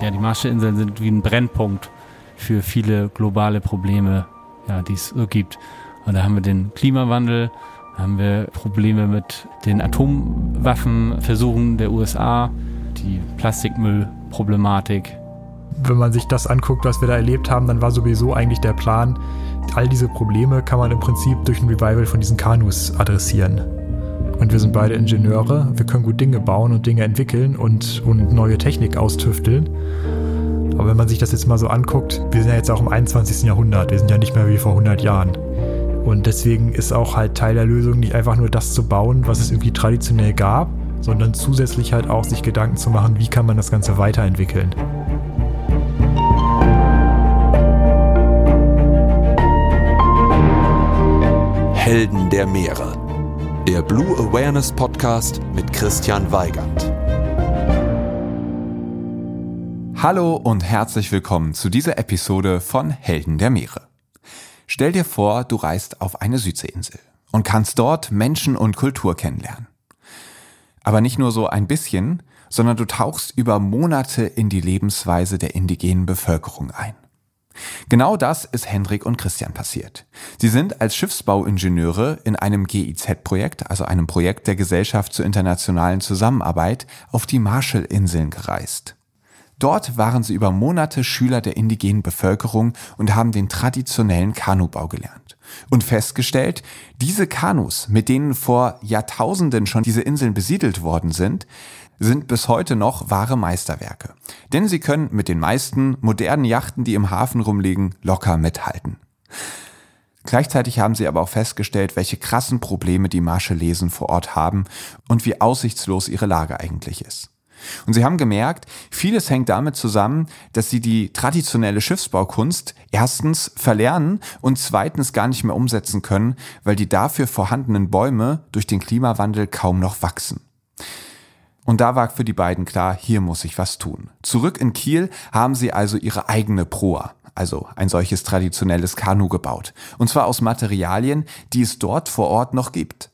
Ja, die Marshallinseln sind wie ein Brennpunkt für viele globale Probleme, ja, die es so gibt. Und da haben wir den Klimawandel, da haben wir Probleme mit den Atomwaffenversuchen der USA, die Plastikmüllproblematik. Wenn man sich das anguckt, was wir da erlebt haben, dann war sowieso eigentlich der Plan, all diese Probleme kann man im Prinzip durch ein Revival von diesen Kanus adressieren. Und wir sind beide Ingenieure, wir können gut Dinge bauen und Dinge entwickeln und, und neue Technik austüfteln. Aber wenn man sich das jetzt mal so anguckt, wir sind ja jetzt auch im 21. Jahrhundert, wir sind ja nicht mehr wie vor 100 Jahren. Und deswegen ist auch halt Teil der Lösung nicht einfach nur das zu bauen, was es irgendwie traditionell gab, sondern zusätzlich halt auch sich Gedanken zu machen, wie kann man das Ganze weiterentwickeln. Helden der Meere. Der Blue Awareness Podcast mit Christian Weigand. Hallo und herzlich willkommen zu dieser Episode von Helden der Meere. Stell dir vor, du reist auf eine Südseeinsel und kannst dort Menschen und Kultur kennenlernen. Aber nicht nur so ein bisschen, sondern du tauchst über Monate in die Lebensweise der indigenen Bevölkerung ein. Genau das ist Hendrik und Christian passiert. Sie sind als Schiffsbauingenieure in einem GIZ-Projekt, also einem Projekt der Gesellschaft zur internationalen Zusammenarbeit, auf die Marshallinseln gereist. Dort waren sie über Monate Schüler der indigenen Bevölkerung und haben den traditionellen Kanubau gelernt. Und festgestellt, diese Kanus, mit denen vor Jahrtausenden schon diese Inseln besiedelt worden sind, sind bis heute noch wahre Meisterwerke. Denn sie können mit den meisten modernen Yachten, die im Hafen rumliegen, locker mithalten. Gleichzeitig haben sie aber auch festgestellt, welche krassen Probleme die Marschallesen vor Ort haben und wie aussichtslos ihre Lage eigentlich ist. Und sie haben gemerkt, vieles hängt damit zusammen, dass sie die traditionelle Schiffsbaukunst erstens verlernen und zweitens gar nicht mehr umsetzen können, weil die dafür vorhandenen Bäume durch den Klimawandel kaum noch wachsen. Und da war für die beiden klar, hier muss ich was tun. Zurück in Kiel haben sie also ihre eigene Proa, also ein solches traditionelles Kanu gebaut. Und zwar aus Materialien, die es dort vor Ort noch gibt.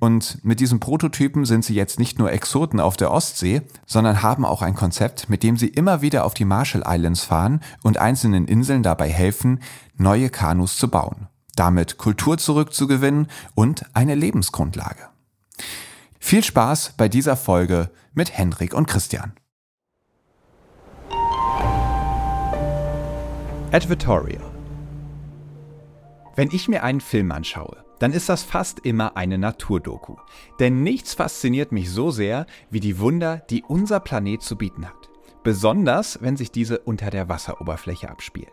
Und mit diesem Prototypen sind sie jetzt nicht nur Exoten auf der Ostsee, sondern haben auch ein Konzept, mit dem sie immer wieder auf die Marshall Islands fahren und einzelnen Inseln dabei helfen, neue Kanus zu bauen, damit Kultur zurückzugewinnen und eine Lebensgrundlage. Viel Spaß bei dieser Folge mit Hendrik und Christian. Advertorial Wenn ich mir einen Film anschaue, dann ist das fast immer eine Naturdoku. Denn nichts fasziniert mich so sehr wie die Wunder, die unser Planet zu bieten hat. Besonders, wenn sich diese unter der Wasseroberfläche abspielen.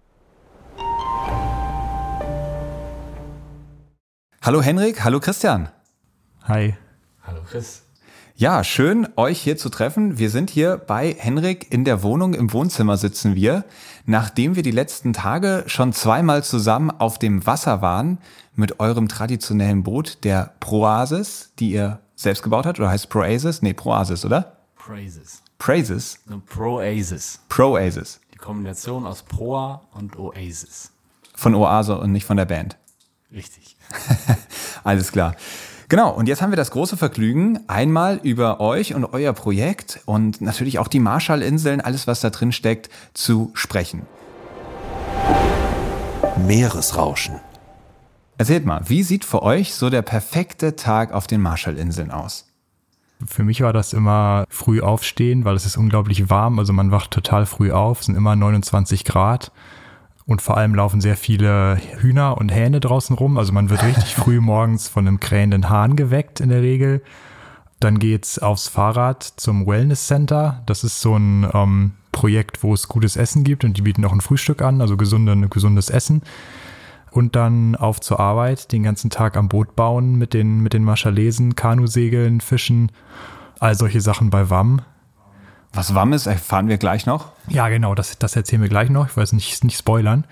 Hallo Henrik, hallo Christian. Hi. Hallo Chris. Ja, schön, euch hier zu treffen. Wir sind hier bei Henrik in der Wohnung, im Wohnzimmer sitzen wir, nachdem wir die letzten Tage schon zweimal zusammen auf dem Wasser waren mit eurem traditionellen Boot, der Proasis, die ihr selbst gebaut habt, oder heißt Proasis? Nee, Proasis, oder? Praises. Praises? Proasis. Proasis. Die Kombination aus Proa und Oasis. Von Oase und nicht von der Band. Richtig. Alles klar. Genau, und jetzt haben wir das große Vergnügen, einmal über euch und euer Projekt und natürlich auch die Marshallinseln, alles was da drin steckt, zu sprechen. Meeresrauschen. Erzählt mal, wie sieht für euch so der perfekte Tag auf den Marshallinseln aus? Für mich war das immer früh aufstehen, weil es ist unglaublich warm. Also man wacht total früh auf, es sind immer 29 Grad. Und vor allem laufen sehr viele Hühner und Hähne draußen rum. Also man wird richtig früh morgens von einem krähenden Hahn geweckt in der Regel. Dann geht's aufs Fahrrad zum Wellness Center. Das ist so ein ähm, Projekt, wo es gutes Essen gibt und die bieten auch ein Frühstück an, also gesunde, gesundes Essen. Und dann auf zur Arbeit, den ganzen Tag am Boot bauen mit den, mit den Marschalesen, Kanusegeln, Fischen, all solche Sachen bei WAM. Was WAM ist, erfahren wir gleich noch. Ja, genau, das, das erzählen wir gleich noch. Ich weiß nicht, nicht spoilern.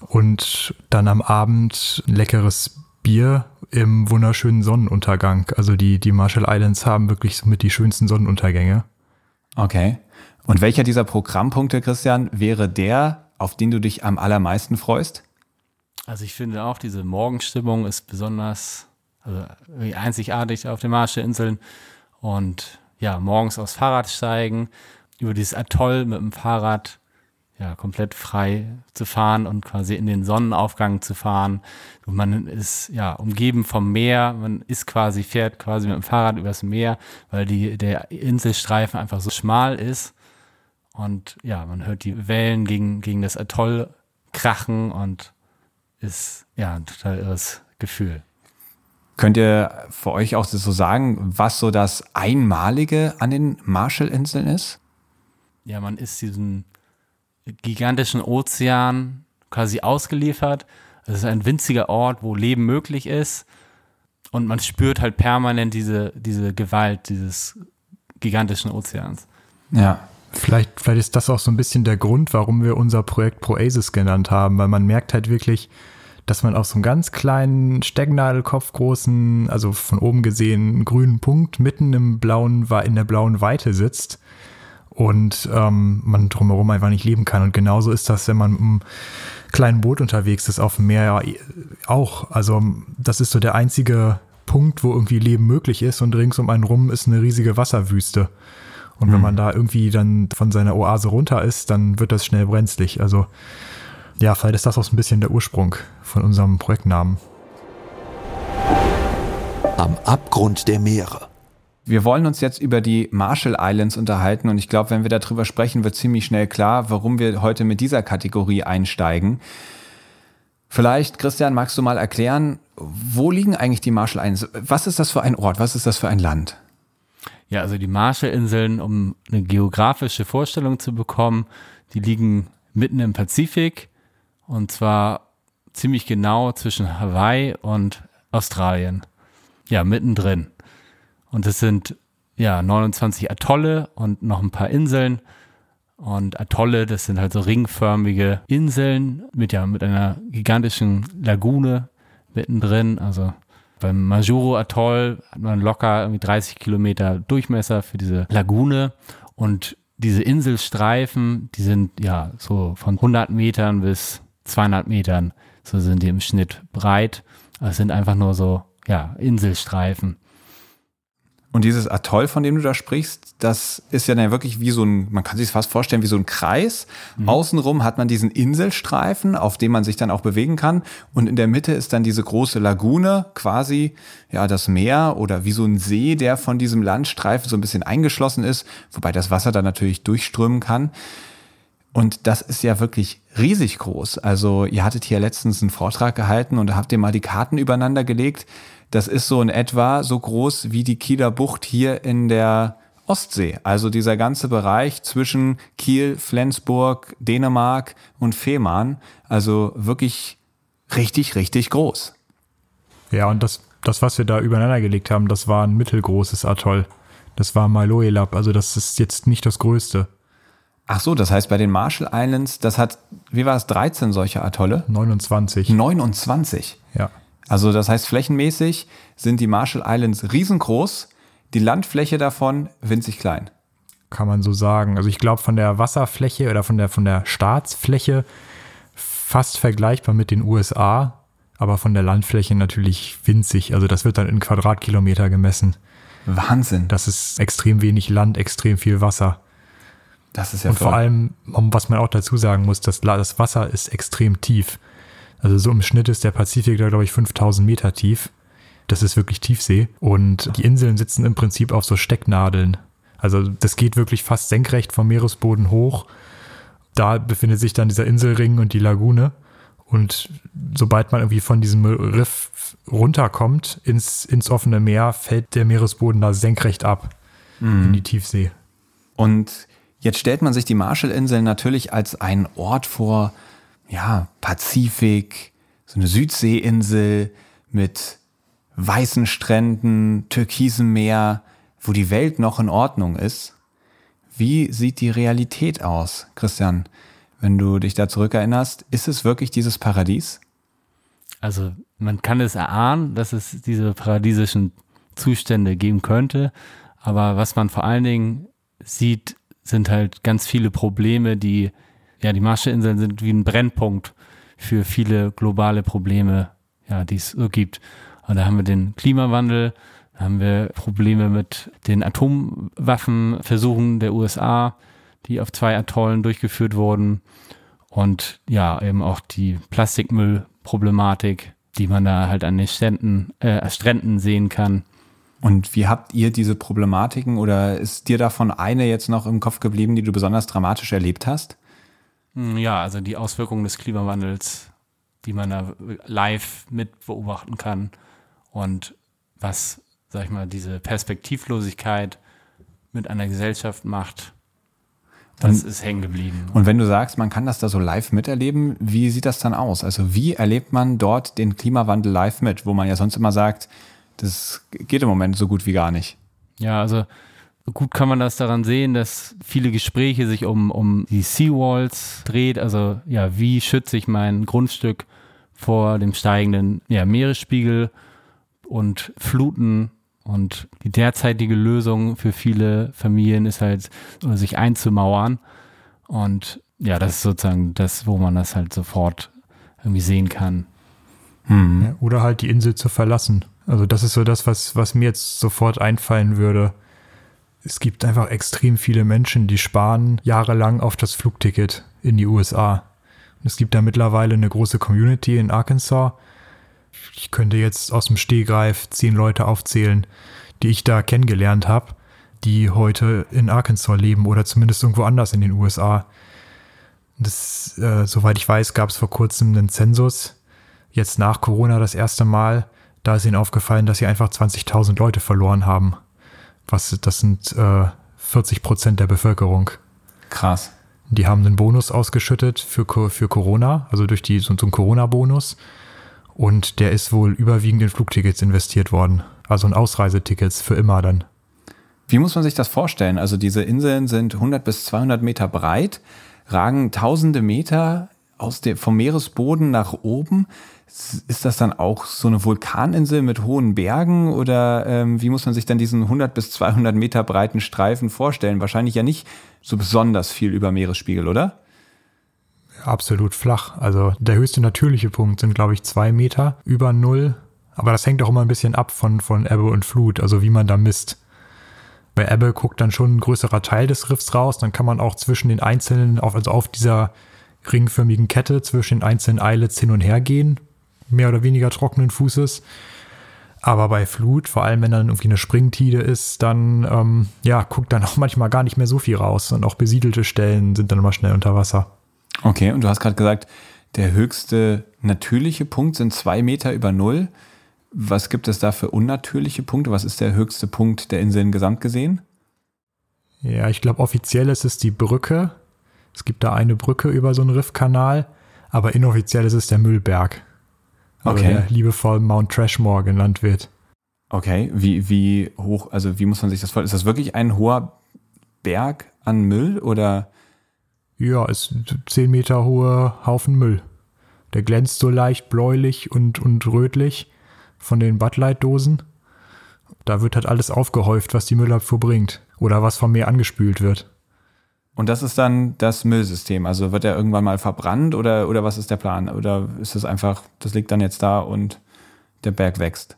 Und dann am Abend ein leckeres Bier im wunderschönen Sonnenuntergang. Also die, die Marshall Islands haben wirklich somit die schönsten Sonnenuntergänge. Okay. Und welcher dieser Programmpunkte, Christian, wäre der, auf den du dich am allermeisten freust? Also ich finde auch, diese Morgenstimmung ist besonders also einzigartig auf den Marshallinseln. Und ja, morgens aufs Fahrrad steigen, über dieses Atoll mit dem Fahrrad ja, komplett frei zu fahren und quasi in den Sonnenaufgang zu fahren. Und man ist ja umgeben vom Meer, man ist quasi, fährt quasi mit dem Fahrrad übers Meer, weil die, der Inselstreifen einfach so schmal ist. Und ja, man hört die Wellen gegen, gegen das Atoll krachen und ist ja ein total irres Gefühl. Könnt ihr für euch auch so sagen, was so das Einmalige an den Marshallinseln ist? Ja, man ist diesem gigantischen Ozean quasi ausgeliefert. Es ist ein winziger Ort, wo Leben möglich ist. Und man spürt halt permanent diese, diese Gewalt dieses gigantischen Ozeans. Ja. Vielleicht, vielleicht ist das auch so ein bisschen der Grund, warum wir unser Projekt Proasis genannt haben, weil man merkt halt wirklich, dass man auf so einem ganz kleinen, Stecknadelkopf großen, also von oben gesehen grünen Punkt mitten im blauen, in der blauen Weite sitzt und ähm, man drumherum einfach nicht leben kann. Und genauso ist das, wenn man mit einem kleinen Boot unterwegs ist auf dem Meer ja auch. Also das ist so der einzige Punkt, wo irgendwie Leben möglich ist und rings um einen rum ist eine riesige Wasserwüste. Und wenn mhm. man da irgendwie dann von seiner Oase runter ist, dann wird das schnell brenzlig. Also ja, vielleicht ist das auch so ein bisschen der Ursprung von unserem Projektnamen. Am Abgrund der Meere. Wir wollen uns jetzt über die Marshall Islands unterhalten und ich glaube, wenn wir darüber sprechen, wird ziemlich schnell klar, warum wir heute mit dieser Kategorie einsteigen. Vielleicht, Christian, magst du mal erklären, wo liegen eigentlich die Marshall Islands? Was ist das für ein Ort? Was ist das für ein Land? Ja, also die Marshallinseln, um eine geografische Vorstellung zu bekommen, die liegen mitten im Pazifik und zwar ziemlich genau zwischen Hawaii und Australien. Ja, mittendrin. Und es sind ja 29 Atolle und noch ein paar Inseln. Und Atolle, das sind halt so ringförmige Inseln mit ja mit einer gigantischen Lagune mittendrin. Also beim Majuro Atoll hat man locker irgendwie 30 Kilometer Durchmesser für diese Lagune. Und diese Inselstreifen, die sind ja so von 100 Metern bis 200 Metern, so sind die im Schnitt breit. Es sind einfach nur so, ja, Inselstreifen. Und dieses Atoll, von dem du da sprichst, das ist ja dann wirklich wie so ein, man kann sich fast vorstellen, wie so ein Kreis. Mhm. Außenrum hat man diesen Inselstreifen, auf dem man sich dann auch bewegen kann. Und in der Mitte ist dann diese große Lagune, quasi, ja, das Meer oder wie so ein See, der von diesem Landstreifen so ein bisschen eingeschlossen ist, wobei das Wasser dann natürlich durchströmen kann. Und das ist ja wirklich riesig groß. Also ihr hattet hier letztens einen Vortrag gehalten und habt ihr mal die Karten übereinander gelegt. Das ist so in etwa so groß wie die Kieler Bucht hier in der Ostsee. Also dieser ganze Bereich zwischen Kiel, Flensburg, Dänemark und Fehmarn. Also wirklich richtig, richtig groß. Ja, und das, das, was wir da übereinander gelegt haben, das war ein mittelgroßes Atoll. Das war Maloelap. Also das ist jetzt nicht das größte. Ach so, das heißt bei den Marshall Islands, das hat, wie war es, 13 solche Atolle? 29. 29? Ja. Also das heißt flächenmäßig sind die Marshall Islands riesengroß, die Landfläche davon winzig klein. Kann man so sagen. Also ich glaube von der Wasserfläche oder von der, von der Staatsfläche fast vergleichbar mit den USA, aber von der Landfläche natürlich winzig. Also das wird dann in Quadratkilometer gemessen. Wahnsinn. Das ist extrem wenig Land, extrem viel Wasser. Das ist ja Und vor allem, um, was man auch dazu sagen muss, das, das Wasser ist extrem tief. Also so im Schnitt ist der Pazifik da, glaube ich, 5000 Meter tief. Das ist wirklich Tiefsee. Und die Inseln sitzen im Prinzip auf so Stecknadeln. Also das geht wirklich fast senkrecht vom Meeresboden hoch. Da befindet sich dann dieser Inselring und die Lagune. Und sobald man irgendwie von diesem Riff runterkommt ins, ins offene Meer, fällt der Meeresboden da senkrecht ab in die Tiefsee. Und jetzt stellt man sich die Marshallinseln natürlich als einen Ort vor, ja, Pazifik, so eine Südseeinsel mit weißen Stränden, türkisem Meer, wo die Welt noch in Ordnung ist. Wie sieht die Realität aus, Christian? Wenn du dich da zurückerinnerst, ist es wirklich dieses Paradies? Also man kann es erahnen, dass es diese paradiesischen Zustände geben könnte, aber was man vor allen Dingen sieht, sind halt ganz viele Probleme, die, ja, die Marshallinseln sind wie ein Brennpunkt für viele globale Probleme, ja, die es so gibt. Und da haben wir den Klimawandel, da haben wir Probleme mit den Atomwaffenversuchen der USA, die auf zwei Atollen durchgeführt wurden. Und ja, eben auch die Plastikmüllproblematik, die man da halt an den Ständen, äh, Stränden sehen kann. Und wie habt ihr diese Problematiken oder ist dir davon eine jetzt noch im Kopf geblieben, die du besonders dramatisch erlebt hast? Hm, Ja, also die Auswirkungen des Klimawandels, die man da live mit beobachten kann und was, sag ich mal, diese Perspektivlosigkeit mit einer Gesellschaft macht, das ist hängen geblieben. Und wenn du sagst, man kann das da so live miterleben, wie sieht das dann aus? Also wie erlebt man dort den Klimawandel live mit, wo man ja sonst immer sagt, das geht im Moment so gut wie gar nicht. Ja, also gut kann man das daran sehen, dass viele Gespräche sich um, um die Seawalls dreht. Also ja, wie schütze ich mein Grundstück vor dem steigenden ja, Meeresspiegel und Fluten? Und die derzeitige Lösung für viele Familien ist halt, sich einzumauern. Und ja, das ist sozusagen das, wo man das halt sofort irgendwie sehen kann. Ja, oder halt die Insel zu verlassen. Also das ist so das, was, was mir jetzt sofort einfallen würde. Es gibt einfach extrem viele Menschen, die sparen jahrelang auf das Flugticket in die USA. Und es gibt da mittlerweile eine große Community in Arkansas. Ich könnte jetzt aus dem Stehgreif zehn Leute aufzählen, die ich da kennengelernt habe, die heute in Arkansas leben oder zumindest irgendwo anders in den USA. Das, äh, soweit ich weiß, gab es vor kurzem einen Zensus, jetzt nach Corona das erste Mal, da ist ihnen aufgefallen, dass sie einfach 20.000 Leute verloren haben. Was, das sind äh, 40 Prozent der Bevölkerung. Krass. Die haben einen Bonus ausgeschüttet für, für Corona, also durch die, so, so einen Corona-Bonus. Und der ist wohl überwiegend in Flugtickets investiert worden. Also in Ausreisetickets für immer dann. Wie muss man sich das vorstellen? Also diese Inseln sind 100 bis 200 Meter breit, ragen tausende Meter aus dem, vom Meeresboden nach oben. Ist das dann auch so eine Vulkaninsel mit hohen Bergen oder ähm, wie muss man sich dann diesen 100 bis 200 Meter breiten Streifen vorstellen? Wahrscheinlich ja nicht so besonders viel über Meeresspiegel, oder? Absolut flach. Also der höchste natürliche Punkt sind, glaube ich, zwei Meter über Null. Aber das hängt auch immer ein bisschen ab von, von Ebbe und Flut, also wie man da misst. Bei Ebbe guckt dann schon ein größerer Teil des Riffs raus. Dann kann man auch zwischen den einzelnen, auf, also auf dieser ringförmigen Kette zwischen den einzelnen Islets hin und her gehen. Mehr oder weniger trockenen Fußes. Aber bei Flut, vor allem wenn dann irgendwie eine Springtide ist, dann ähm, ja, guckt dann auch manchmal gar nicht mehr so viel raus. Und auch besiedelte Stellen sind dann immer schnell unter Wasser. Okay, und du hast gerade gesagt, der höchste natürliche Punkt sind zwei Meter über Null. Was gibt es da für unnatürliche Punkte? Was ist der höchste Punkt der Inseln gesamt gesehen? Ja, ich glaube, offiziell ist es die Brücke. Es gibt da eine Brücke über so einen Riffkanal, aber inoffiziell ist es der Müllberg. Also Okay. der liebevoll Mount Trashmore genannt wird. Okay, wie, wie hoch, also wie muss man sich das vorstellen? Ist das wirklich ein hoher Berg an Müll oder? Ja, ist ein 10 Meter hoher Haufen Müll. Der glänzt so leicht bläulich und, und rötlich von den Bud Light Dosen. Da wird halt alles aufgehäuft, was die Müllabfuhr bringt. Oder was vom Meer angespült wird. Und das ist dann das Müllsystem. Also wird er irgendwann mal verbrannt oder, oder was ist der Plan? Oder ist es einfach, das liegt dann jetzt da und der Berg wächst?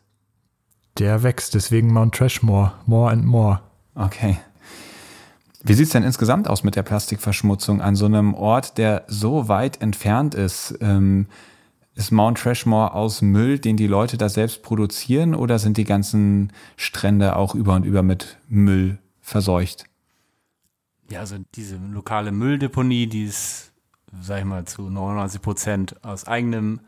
Der wächst, deswegen Mount Trashmore. More and more. Okay. Wie sieht es denn insgesamt aus mit der Plastikverschmutzung an so einem Ort, der so weit entfernt ist? Ähm, ist Mount Trashmore aus Müll, den die Leute da selbst produzieren, oder sind die ganzen Strände auch über und über mit Müll verseucht? Ja, also diese lokale Mülldeponie, die ist, sag ich mal, zu 99 Prozent aus eigenem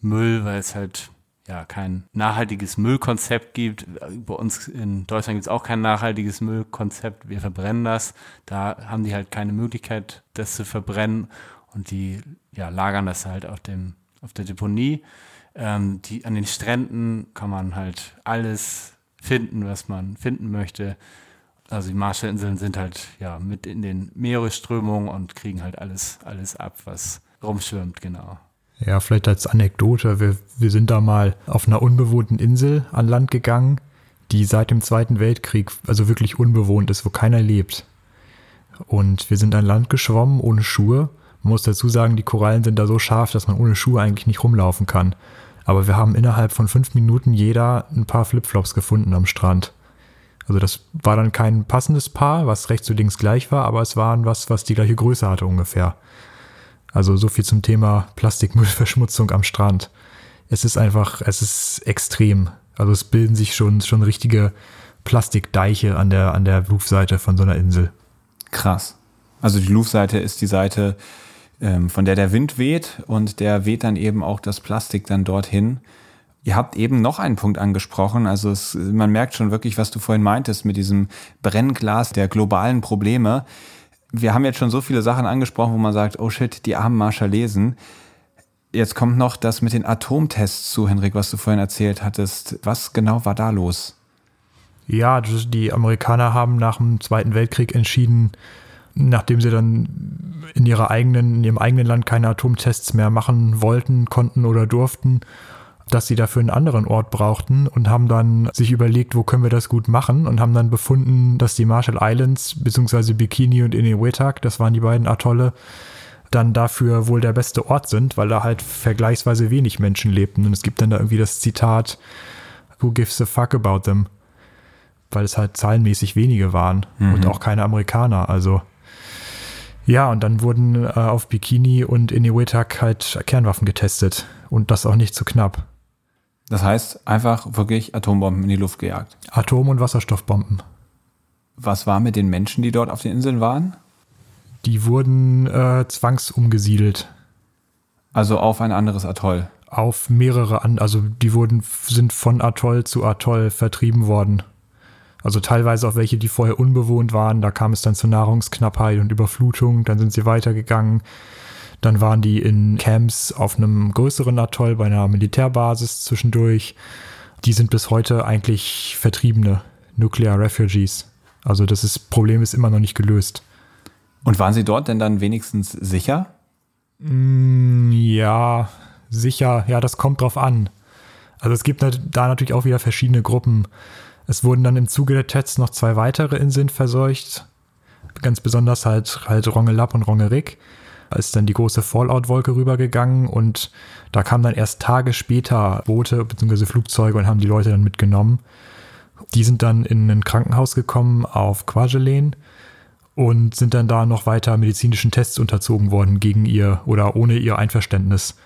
Müll, weil es halt ja kein nachhaltiges Müllkonzept gibt. Bei uns in Deutschland gibt es auch kein nachhaltiges Müllkonzept. Wir verbrennen das. Da haben die halt keine Möglichkeit, das zu verbrennen und die ja, lagern das halt auf dem auf der Deponie. Ähm, die, an den Stränden kann man halt alles finden, was man finden möchte. Also die Marshallinseln sind halt ja mit in den Meeresströmungen und kriegen halt alles, alles ab, was rumschwimmt, genau. Ja, vielleicht als Anekdote, wir, wir sind da mal auf einer unbewohnten Insel an Land gegangen, die seit dem Zweiten Weltkrieg also wirklich unbewohnt ist, wo keiner lebt. Und wir sind an Land geschwommen ohne Schuhe. Man muss dazu sagen, die Korallen sind da so scharf, dass man ohne Schuhe eigentlich nicht rumlaufen kann. Aber wir haben innerhalb von fünf Minuten jeder ein paar Flipflops gefunden am Strand. Also das war dann kein passendes Paar, was rechts und links gleich war, aber es waren was, was die gleiche Größe hatte ungefähr. Also so viel zum Thema Plastikmüllverschmutzung am Strand. Es ist einfach, es ist extrem. Also es bilden sich schon, schon richtige Plastikdeiche an der, an der Luftseite von so einer Insel. Krass. Also die Luftseite ist die Seite, ähm, von der der Wind weht und der weht dann eben auch das Plastik dann dorthin. Ihr habt eben noch einen Punkt angesprochen. Also es, man merkt schon wirklich, was du vorhin meintest mit diesem Brennglas der globalen Probleme. Wir haben jetzt schon so viele Sachen angesprochen, wo man sagt, oh shit, die armen Marschallesen. Jetzt kommt noch das mit den Atomtests zu, Henrik, was du vorhin erzählt hattest. Was genau war da los? Ja, die Amerikaner haben nach dem Zweiten Weltkrieg entschieden, nachdem sie dann in ihrer eigenen, in ihrem eigenen Land keine Atomtests mehr machen wollten, konnten oder durften, dass sie dafür einen anderen Ort brauchten und haben dann sich überlegt, wo können wir das gut machen und haben dann befunden, dass die Marshall Islands beziehungsweise Bikini und Inuitak, das waren die beiden Atolle, dann dafür wohl der beste Ort sind, weil da halt vergleichsweise wenig Menschen lebten. Und es gibt dann da irgendwie das Zitat, Who gives a fuck about them? Weil es halt zahlenmäßig wenige waren mhm. und auch keine Amerikaner. Also ja, und dann wurden äh, auf Bikini und Inuitak halt Kernwaffen getestet und das auch nicht zu knapp. Das heißt, einfach wirklich Atombomben in die Luft gejagt. Atom- und Wasserstoffbomben. Was war mit den Menschen, die dort auf den Inseln waren? Die wurden äh, zwangsumgesiedelt. Also auf ein anderes Atoll. Auf mehrere an, also die wurden, sind von Atoll zu Atoll vertrieben worden. Also teilweise auch welche, die vorher unbewohnt waren. Da kam es dann zur Nahrungsknappheit und Überflutung. Dann sind sie weitergegangen dann waren die in Camps auf einem größeren Atoll bei einer Militärbasis zwischendurch. Die sind bis heute eigentlich Vertriebene, Nuclear Refugees. Also das ist, Problem ist immer noch nicht gelöst. Und waren Sie dort denn dann wenigstens sicher? Mm, ja, sicher. Ja, das kommt drauf an. Also es gibt da natürlich auch wieder verschiedene Gruppen. Es wurden dann im Zuge der Tests noch zwei weitere Inseln verseucht. Ganz besonders halt, halt Rongelap und Rongerik ist dann die große Fallout-Wolke rübergegangen und da kamen dann erst Tage später Boote bzw. Flugzeuge und haben die Leute dann mitgenommen. Die sind dann in ein Krankenhaus gekommen auf Kwajalein und sind dann da noch weiter medizinischen Tests unterzogen worden gegen ihr oder ohne ihr Einverständnis.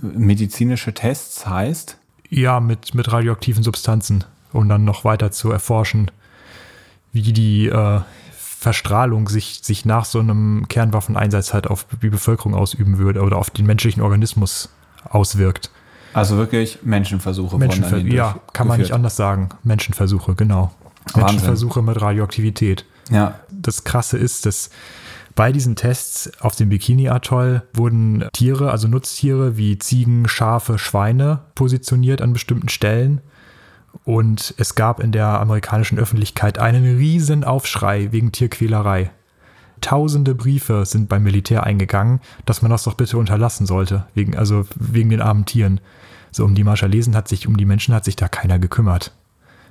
Medizinische Tests heißt? Ja, mit, mit radioaktiven Substanzen, um dann noch weiter zu erforschen, wie die äh, Verstrahlung sich, sich nach so einem Kernwaffeneinsatz halt auf die Bevölkerung ausüben würde oder auf den menschlichen Organismus auswirkt. Also wirklich Menschenversuche. Menschenver ja, kann man nicht anders sagen. Menschenversuche, genau. Wahnsinn. Menschenversuche mit Radioaktivität. Ja. Das Krasse ist, dass bei diesen Tests auf dem Bikini-Atoll wurden Tiere, also Nutztiere wie Ziegen, Schafe, Schweine positioniert an bestimmten Stellen und es gab in der amerikanischen Öffentlichkeit einen riesen Aufschrei wegen Tierquälerei. Tausende Briefe sind beim Militär eingegangen, dass man das doch bitte unterlassen sollte, wegen, also wegen den armen Tieren. So um die Marschallesen hat sich, um die Menschen hat sich da keiner gekümmert.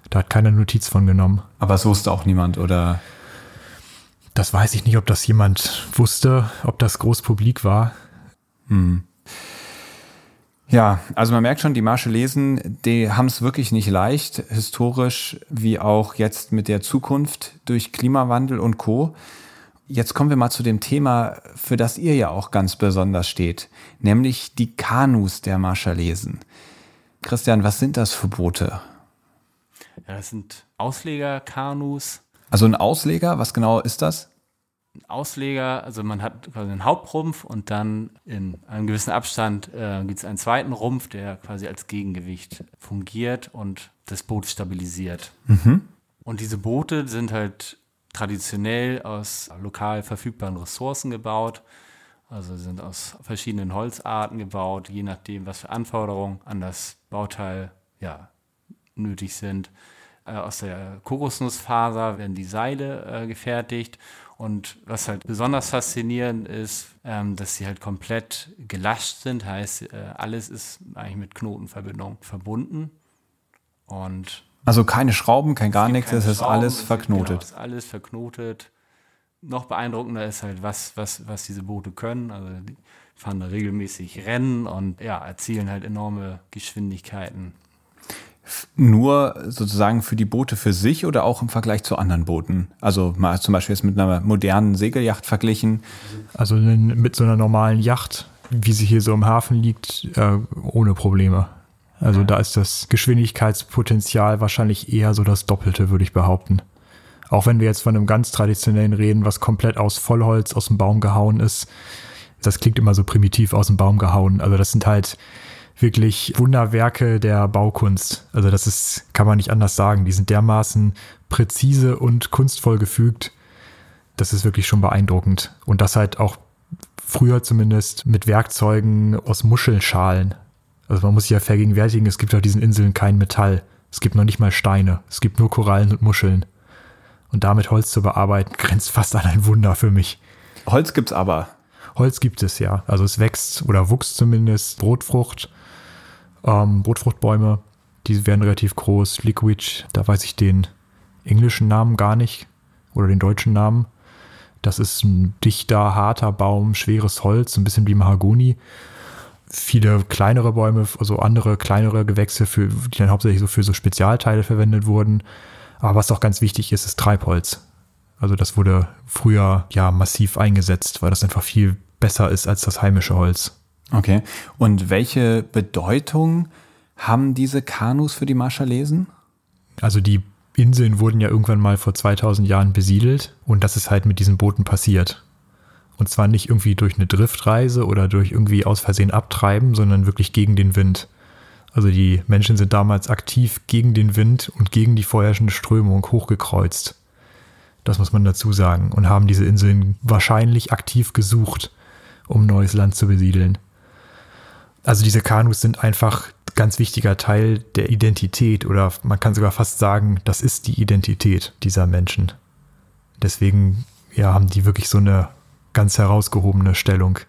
Da hat keiner Notiz von genommen. Aber es wusste auch niemand, oder? Das weiß ich nicht, ob das jemand wusste, ob das groß publik war. Hm. Ja, also man merkt schon, die Marschallesen, die haben es wirklich nicht leicht, historisch wie auch jetzt mit der Zukunft durch Klimawandel und Co. Jetzt kommen wir mal zu dem Thema, für das ihr ja auch ganz besonders steht, nämlich die Kanus der Marschallesen. Christian, was sind das für Boote? Ja, das sind Auslegerkanus. Also ein Ausleger, was genau ist das? Ausleger, also man hat quasi einen Hauptrumpf und dann in einem gewissen Abstand äh, gibt es einen zweiten Rumpf, der quasi als Gegengewicht fungiert und das Boot stabilisiert. Mhm. Und diese Boote sind halt traditionell aus lokal verfügbaren Ressourcen gebaut. Also sind aus verschiedenen Holzarten gebaut, je nachdem, was für Anforderungen an das Bauteil ja, nötig sind. Äh, aus der Kokosnussfaser werden die Seile äh, gefertigt und was halt besonders faszinierend ist, ähm, dass sie halt komplett gelascht sind, heißt, äh, alles ist eigentlich mit Knotenverbindung verbunden. Und also keine Schrauben, kein gar nichts, es ist Schrauben, alles es verknotet. Genau, ist alles verknotet. Noch beeindruckender ist halt, was, was, was diese Boote können. Also die fahren da regelmäßig Rennen und ja, erzielen halt enorme Geschwindigkeiten. Nur sozusagen für die Boote für sich oder auch im Vergleich zu anderen Booten? Also mal zum Beispiel jetzt mit einer modernen Segelyacht verglichen. Also mit so einer normalen Yacht, wie sie hier so im Hafen liegt, äh, ohne Probleme. Also da ist das Geschwindigkeitspotenzial wahrscheinlich eher so das Doppelte, würde ich behaupten. Auch wenn wir jetzt von einem ganz traditionellen reden, was komplett aus Vollholz aus dem Baum gehauen ist. Das klingt immer so primitiv aus dem Baum gehauen. Also das sind halt wirklich Wunderwerke der Baukunst. Also das ist, kann man nicht anders sagen. Die sind dermaßen präzise und kunstvoll gefügt. Das ist wirklich schon beeindruckend. Und das halt auch früher zumindest mit Werkzeugen aus Muschelschalen. Also man muss sich ja vergegenwärtigen, es gibt auf diesen Inseln kein Metall. Es gibt noch nicht mal Steine. Es gibt nur Korallen und Muscheln. Und damit Holz zu bearbeiten, grenzt fast an ein Wunder für mich. Holz gibt's aber. Holz gibt es ja. Also es wächst oder wuchs zumindest. Brotfrucht, ähm, Brotfruchtbäume, die werden relativ groß. Liquid, da weiß ich den englischen Namen gar nicht oder den deutschen Namen. Das ist ein dichter, harter Baum, schweres Holz, ein bisschen wie Mahagoni viele kleinere Bäume, also andere kleinere Gewächse, für, die dann hauptsächlich so für so Spezialteile verwendet wurden. Aber was auch ganz wichtig ist, ist Treibholz. Also das wurde früher ja massiv eingesetzt, weil das einfach viel besser ist als das heimische Holz. Okay. Und welche Bedeutung haben diese Kanus für die Marschallesen? Also die Inseln wurden ja irgendwann mal vor 2000 Jahren besiedelt und das ist halt mit diesen Booten passiert. Und zwar nicht irgendwie durch eine Driftreise oder durch irgendwie aus Versehen abtreiben, sondern wirklich gegen den Wind. Also die Menschen sind damals aktiv gegen den Wind und gegen die vorherrschende Strömung hochgekreuzt. Das muss man dazu sagen. Und haben diese Inseln wahrscheinlich aktiv gesucht, um neues Land zu besiedeln. Also diese Kanus sind einfach ganz wichtiger Teil der Identität oder man kann sogar fast sagen, das ist die Identität dieser Menschen. Deswegen ja, haben die wirklich so eine ganz herausgehobene Stellung.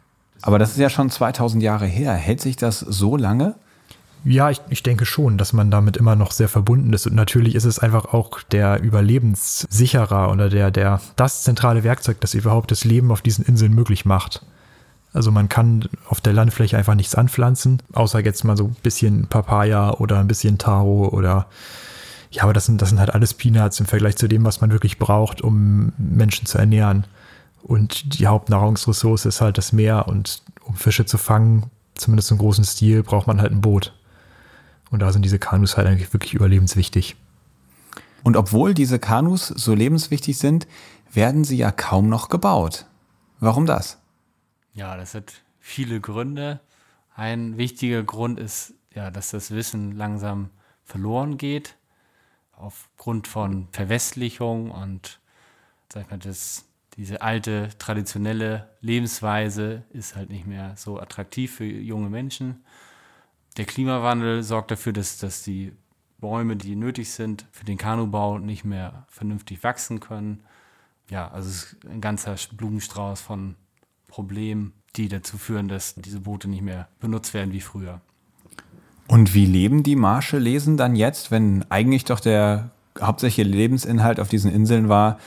Aber das ist ja schon 2000 Jahre her. Hält sich das so lange? Ja, ich, ich denke schon, dass man damit immer noch sehr verbunden ist. Und natürlich ist es einfach auch der Überlebenssicherer oder der, der, das zentrale Werkzeug, das überhaupt das Leben auf diesen Inseln möglich macht. Also man kann auf der Landfläche einfach nichts anpflanzen, außer jetzt mal so ein bisschen Papaya oder ein bisschen Taro oder ja, aber das sind, das sind halt alles Peanuts im Vergleich zu dem, was man wirklich braucht, um Menschen zu ernähren. Und die Hauptnahrungsressource ist halt das Meer. Und um Fische zu fangen, zumindest im großen Stil, braucht man halt ein Boot. Und da sind diese Kanus halt eigentlich wirklich überlebenswichtig. Und obwohl diese Kanus so lebenswichtig sind, werden sie ja kaum noch gebaut. Warum das? Ja, das hat viele Gründe. Ein wichtiger Grund ist ja, dass das Wissen langsam verloren geht aufgrund von Verwestlichung und sag ich mal, das diese alte, traditionelle Lebensweise ist halt nicht mehr so attraktiv für junge Menschen. Der Klimawandel sorgt dafür, dass, dass die Bäume, die nötig sind für den Kanubau, nicht mehr vernünftig wachsen können. Ja, also es ist ein ganzer Blumenstrauß von Problemen, die dazu führen, dass diese Boote nicht mehr benutzt werden wie früher. Und wie leben die Marshallesen dann jetzt, wenn eigentlich doch der hauptsächliche Lebensinhalt auf diesen Inseln war,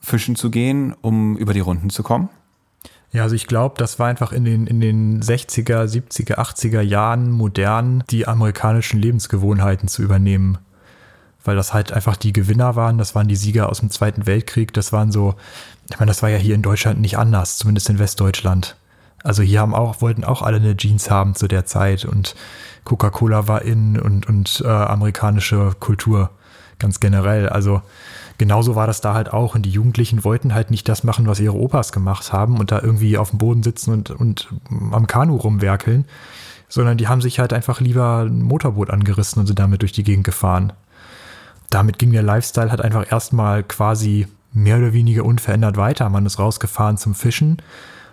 fischen zu gehen, um über die Runden zu kommen? Ja, also ich glaube, das war einfach in den, in den 60er, 70er, 80er Jahren modern, die amerikanischen Lebensgewohnheiten zu übernehmen. Weil das halt einfach die Gewinner waren, das waren die Sieger aus dem Zweiten Weltkrieg, das waren so, ich meine, das war ja hier in Deutschland nicht anders, zumindest in Westdeutschland. Also hier haben auch, wollten auch alle eine Jeans haben zu der Zeit und Coca-Cola war in und, und äh, amerikanische Kultur ganz generell. Also genauso war das da halt auch. Und die Jugendlichen wollten halt nicht das machen, was ihre Opas gemacht haben und da irgendwie auf dem Boden sitzen und, und am Kanu rumwerkeln, sondern die haben sich halt einfach lieber ein Motorboot angerissen und sind damit durch die Gegend gefahren. Damit ging der Lifestyle halt einfach erstmal quasi mehr oder weniger unverändert weiter. Man ist rausgefahren zum Fischen.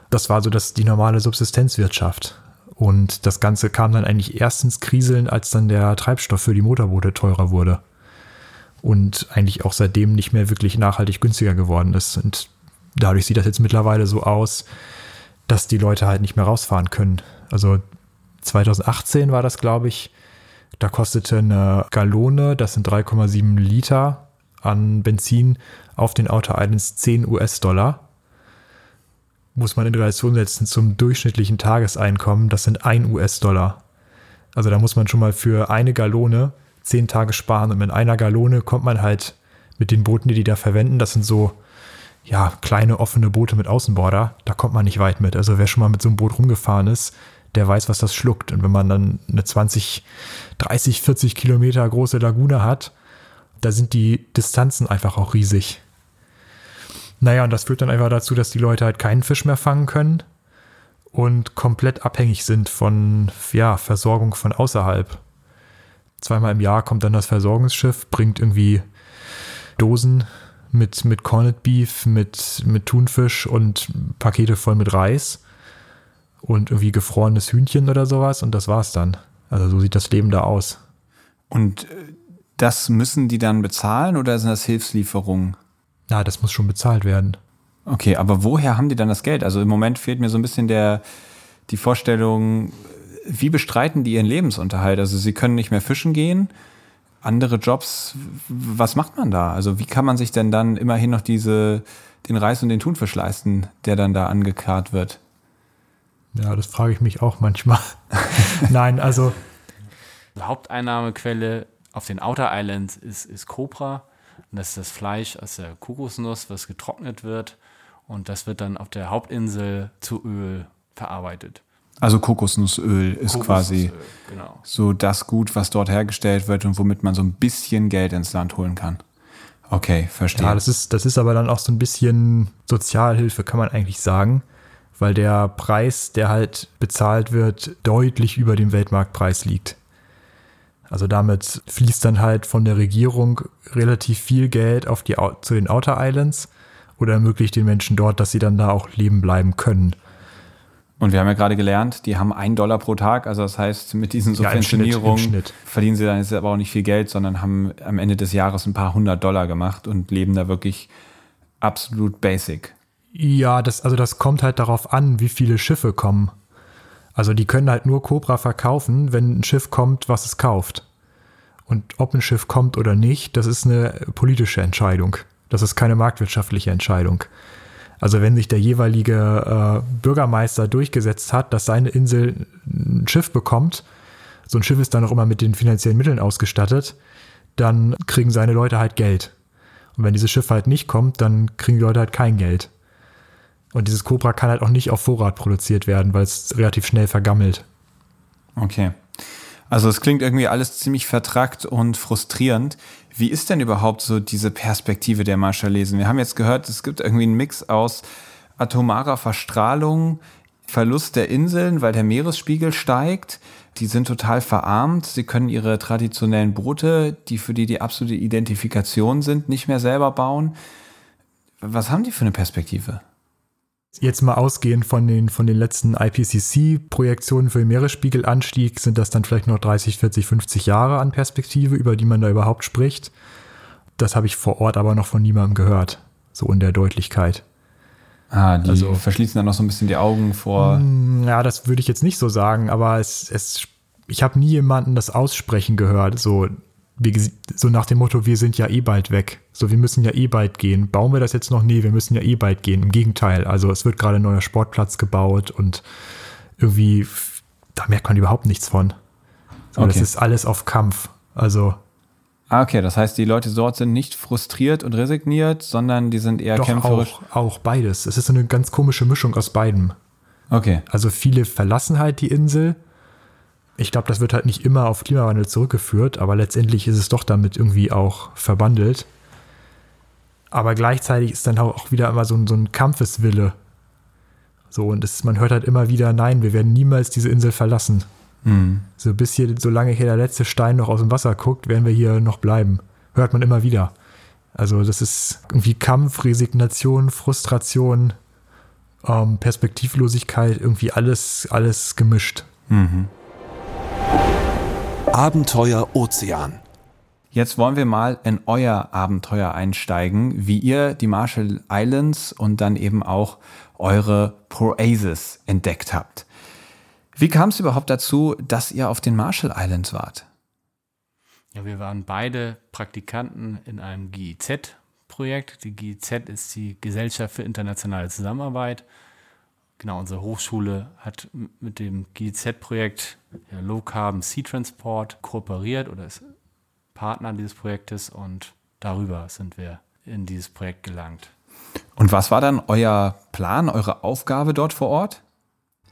Das war so das, die normale Subsistenzwirtschaft. Und das Ganze kam dann eigentlich erst ins Kriseln, als dann der Treibstoff für die Motorboote teurer wurde und eigentlich auch seitdem nicht mehr wirklich nachhaltig günstiger geworden ist. Und dadurch sieht das jetzt mittlerweile so aus, dass die Leute halt nicht mehr rausfahren können. Also 2018 war das, glaube ich, da kostete eine Gallone, das sind 3,7 Liter an Benzin auf den Outer Islands 10 US-Dollar. Muss man in Relation setzen zum durchschnittlichen Tageseinkommen, das sind 1 US-Dollar. Also da muss man schon mal für eine Gallone zehn Tage sparen und mit einer Gallone kommt man halt mit den Booten, die die da verwenden, das sind so ja, kleine offene Boote mit Außenborder, da kommt man nicht weit mit. Also wer schon mal mit so einem Boot rumgefahren ist, der weiß, was das schluckt. Und wenn man dann eine 20, 30, 40 Kilometer große Lagune hat, da sind die Distanzen einfach auch riesig. Naja, und das führt dann einfach dazu, dass die Leute halt keinen Fisch mehr fangen können und komplett abhängig sind von ja, Versorgung von außerhalb. Zweimal im Jahr kommt dann das Versorgungsschiff, bringt irgendwie Dosen mit, mit Corned Beef, mit, mit Thunfisch und Pakete voll mit Reis und irgendwie gefrorenes Hühnchen oder sowas und das war's dann. Also so sieht das Leben da aus. Und äh, das müssen die dann bezahlen oder sind das Hilfslieferungen? Ja, das muss schon bezahlt werden. Okay, aber woher haben die dann das Geld? Also im Moment fehlt mir so ein bisschen der, die Vorstellung, wie bestreiten die ihren Lebensunterhalt? Also sie können nicht mehr fischen gehen, andere Jobs, was macht man da? Also wie kann man sich denn dann immerhin noch diese, den Reis und den Thunfisch leisten, der dann da angekarrt wird? Ja, das frage ich mich auch manchmal. Nein, also. Haupteinnahmequelle auf den Outer Islands ist, ist Cobra. Und das ist das Fleisch aus der Kokosnuss, was getrocknet wird. Und das wird dann auf der Hauptinsel zu Öl verarbeitet. Also Kokosnussöl ist Kokosnussöl, quasi genau. so das Gut, was dort hergestellt wird und womit man so ein bisschen Geld ins Land holen kann. Okay, verstehe. Ja, das ist, das ist aber dann auch so ein bisschen Sozialhilfe, kann man eigentlich sagen, weil der Preis, der halt bezahlt wird, deutlich über dem Weltmarktpreis liegt. Also damit fließt dann halt von der Regierung relativ viel Geld auf die, zu den Outer Islands oder ermöglicht den Menschen dort, dass sie dann da auch leben bleiben können. Und wir haben ja gerade gelernt, die haben einen Dollar pro Tag. Also das heißt, mit diesen Subventionierungen ja, verdienen sie dann jetzt aber auch nicht viel Geld, sondern haben am Ende des Jahres ein paar hundert Dollar gemacht und leben da wirklich absolut basic. Ja, das, also das kommt halt darauf an, wie viele Schiffe kommen. Also die können halt nur Cobra verkaufen, wenn ein Schiff kommt, was es kauft. Und ob ein Schiff kommt oder nicht, das ist eine politische Entscheidung. Das ist keine marktwirtschaftliche Entscheidung. Also wenn sich der jeweilige äh, Bürgermeister durchgesetzt hat, dass seine Insel ein Schiff bekommt, so ein Schiff ist dann auch immer mit den finanziellen Mitteln ausgestattet, dann kriegen seine Leute halt Geld. Und wenn dieses Schiff halt nicht kommt, dann kriegen die Leute halt kein Geld. Und dieses Cobra kann halt auch nicht auf Vorrat produziert werden, weil es relativ schnell vergammelt. Okay. Also es klingt irgendwie alles ziemlich vertrackt und frustrierend. Wie ist denn überhaupt so diese Perspektive der Marshallesen? Wir haben jetzt gehört, es gibt irgendwie einen Mix aus atomarer Verstrahlung, Verlust der Inseln, weil der Meeresspiegel steigt. Die sind total verarmt. Sie können ihre traditionellen Boote, die für die die absolute Identifikation sind, nicht mehr selber bauen. Was haben die für eine Perspektive? Jetzt mal ausgehend von den, von den letzten IPCC-Projektionen für den Meeresspiegelanstieg sind das dann vielleicht noch 30, 40, 50 Jahre an Perspektive, über die man da überhaupt spricht. Das habe ich vor Ort aber noch von niemandem gehört, so in der Deutlichkeit. Ah, die also, verschließen dann noch so ein bisschen die Augen vor. Mm, ja, das würde ich jetzt nicht so sagen, aber es, es, ich habe nie jemanden das aussprechen gehört, so wie, so nach dem Motto, wir sind ja eh bald weg. So, wir müssen ja eh bald gehen. Bauen wir das jetzt noch? Nee, wir müssen ja eh bald gehen. Im Gegenteil. Also es wird gerade ein neuer Sportplatz gebaut und irgendwie, da merkt man überhaupt nichts von. So, Okay. Das ist alles auf Kampf. Also Ah, okay, das heißt, die Leute dort sind nicht frustriert und resigniert, sondern die sind eher doch kämpferisch. auch, auch beides. Es ist so eine ganz komische Mischung aus beidem. Okay. Also viele verlassen halt die Insel. Ich glaube, das wird halt nicht immer auf Klimawandel zurückgeführt, aber letztendlich ist es doch damit irgendwie auch verbandelt. Aber gleichzeitig ist dann auch wieder immer so ein, so ein Kampfeswille. So, und es, man hört halt immer wieder, nein, wir werden niemals diese Insel verlassen. Hm. So bis hier, solange hier der letzte Stein noch aus dem Wasser guckt, werden wir hier noch bleiben. Hört man immer wieder. Also das ist irgendwie Kampf, Resignation, Frustration, ähm, Perspektivlosigkeit, irgendwie alles, alles gemischt. Mhm. Abenteuer Ozean. Jetzt wollen wir mal in euer Abenteuer einsteigen, wie ihr die Marshall Islands und dann eben auch eure Proasis entdeckt habt. Wie kam es überhaupt dazu, dass ihr auf den Marshall Islands wart? Ja, wir waren beide Praktikanten in einem GIZ-Projekt. Die GIZ ist die Gesellschaft für internationale Zusammenarbeit. Genau, unsere Hochschule hat mit dem GIZ-Projekt ja, Low Carbon Sea Transport kooperiert oder ist Partner dieses Projektes und darüber sind wir in dieses Projekt gelangt. Und was war dann euer Plan, eure Aufgabe dort vor Ort?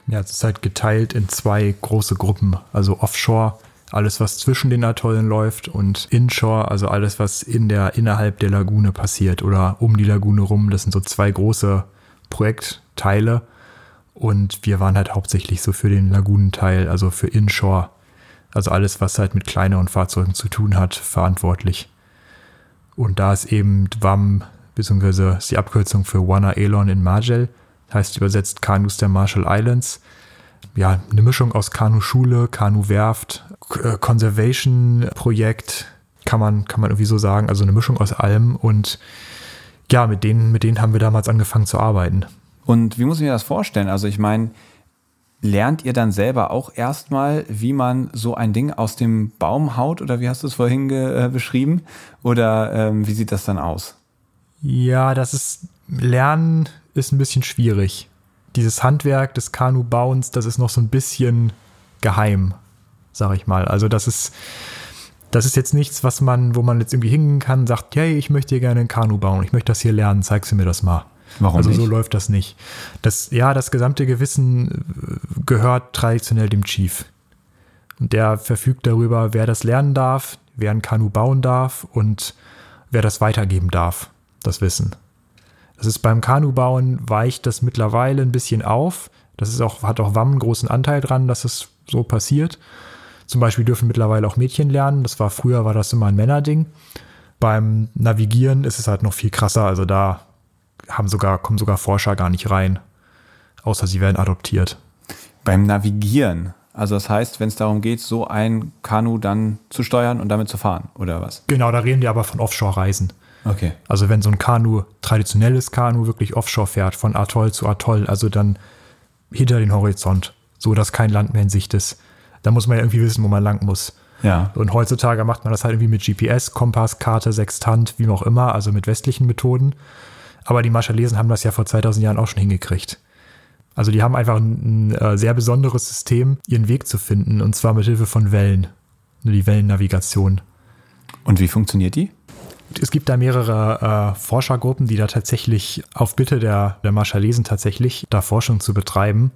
Ja, es ist halt geteilt in zwei große Gruppen. Also Offshore, alles was zwischen den Atollen läuft und Inshore, also alles was in der, innerhalb der Lagune passiert oder um die Lagune rum. Das sind so zwei große Projektteile. Und wir waren halt hauptsächlich so für den Lagunenteil, also für Inshore, also alles, was halt mit kleineren Fahrzeugen zu tun hat, verantwortlich. Und da ist eben WAM, beziehungsweise ist die Abkürzung für Wana Elon in Margel, heißt übersetzt Kanus der Marshall Islands. Ja, eine Mischung aus Kanu-Schule, Kanu-Werft, äh, Conservation-Projekt, kann man, kann man irgendwie so sagen. Also eine Mischung aus allem. Und ja, mit denen, mit denen haben wir damals angefangen zu arbeiten. Und wie muss ich mir das vorstellen? Also ich meine, lernt ihr dann selber auch erstmal, wie man so ein Ding aus dem Baum haut oder wie hast du es vorhin äh, beschrieben? Oder ähm, wie sieht das dann aus? Ja, das ist, Lernen ist ein bisschen schwierig. Dieses Handwerk des Kanu-Bauens, das ist noch so ein bisschen geheim, sag ich mal. Also das ist, das ist jetzt nichts, was man, wo man jetzt irgendwie hingehen kann, sagt, hey, ich möchte hier gerne ein Kanu bauen, ich möchte das hier lernen, zeigst du mir das mal. Warum also so nicht? läuft das nicht. Das, ja, das gesamte Gewissen äh, gehört traditionell dem Chief. Und der verfügt darüber, wer das lernen darf, wer ein Kanu bauen darf und wer das weitergeben darf, das Wissen. Das ist beim Kanubauen weicht das mittlerweile ein bisschen auf. Das ist auch, hat auch WAM einen großen Anteil dran, dass es so passiert. Zum Beispiel dürfen mittlerweile auch Mädchen lernen. Das war früher war das immer ein Männerding. Beim Navigieren ist es halt noch viel krasser. Also da haben sogar, kommen sogar Forscher gar nicht rein. Außer sie werden adoptiert. Beim Navigieren. Also das heißt, wenn es darum geht, so ein Kanu dann zu steuern und damit zu fahren, oder was? Genau, da reden wir aber von Offshore-Reisen. Okay. Also wenn so ein Kanu, traditionelles Kanu, wirklich offshore fährt, von Atoll zu Atoll, also dann hinter den Horizont, so dass kein Land mehr in Sicht ist. Da muss man ja irgendwie wissen, wo man lang muss. Ja. Und heutzutage macht man das halt irgendwie mit GPS, Kompass, Karte, Sextant, wie auch immer, also mit westlichen Methoden. Aber die Marschallesen haben das ja vor 2000 Jahren auch schon hingekriegt. Also die haben einfach ein, ein äh, sehr besonderes System, ihren Weg zu finden, und zwar mit Hilfe von Wellen. Die Wellennavigation. Und wie funktioniert die? Es gibt da mehrere äh, Forschergruppen, die da tatsächlich auf Bitte der, der Marschallesen tatsächlich da Forschung zu betreiben.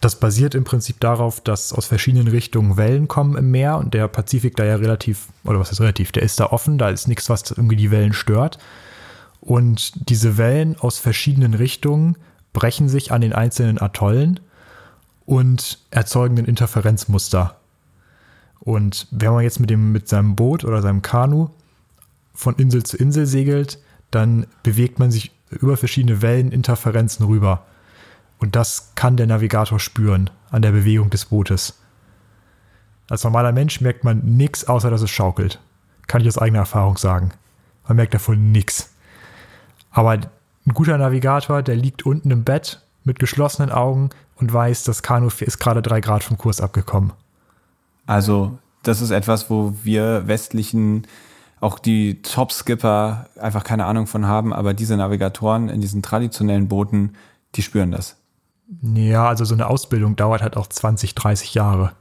Das basiert im Prinzip darauf, dass aus verschiedenen Richtungen Wellen kommen im Meer und der Pazifik da ja relativ, oder was ist relativ, der ist da offen, da ist nichts, was irgendwie die Wellen stört. Und diese Wellen aus verschiedenen Richtungen brechen sich an den einzelnen Atollen und erzeugen ein Interferenzmuster. Und wenn man jetzt mit, dem, mit seinem Boot oder seinem Kanu von Insel zu Insel segelt, dann bewegt man sich über verschiedene Welleninterferenzen rüber. Und das kann der Navigator spüren an der Bewegung des Bootes. Als normaler Mensch merkt man nichts, außer dass es schaukelt. Kann ich aus eigener Erfahrung sagen. Man merkt davon nichts. Aber ein guter Navigator, der liegt unten im Bett mit geschlossenen Augen und weiß, das Kanu ist gerade drei Grad vom Kurs abgekommen. Also das ist etwas, wo wir westlichen, auch die Top-Skipper einfach keine Ahnung von haben, aber diese Navigatoren in diesen traditionellen Booten, die spüren das. Ja, also so eine Ausbildung dauert halt auch 20, 30 Jahre.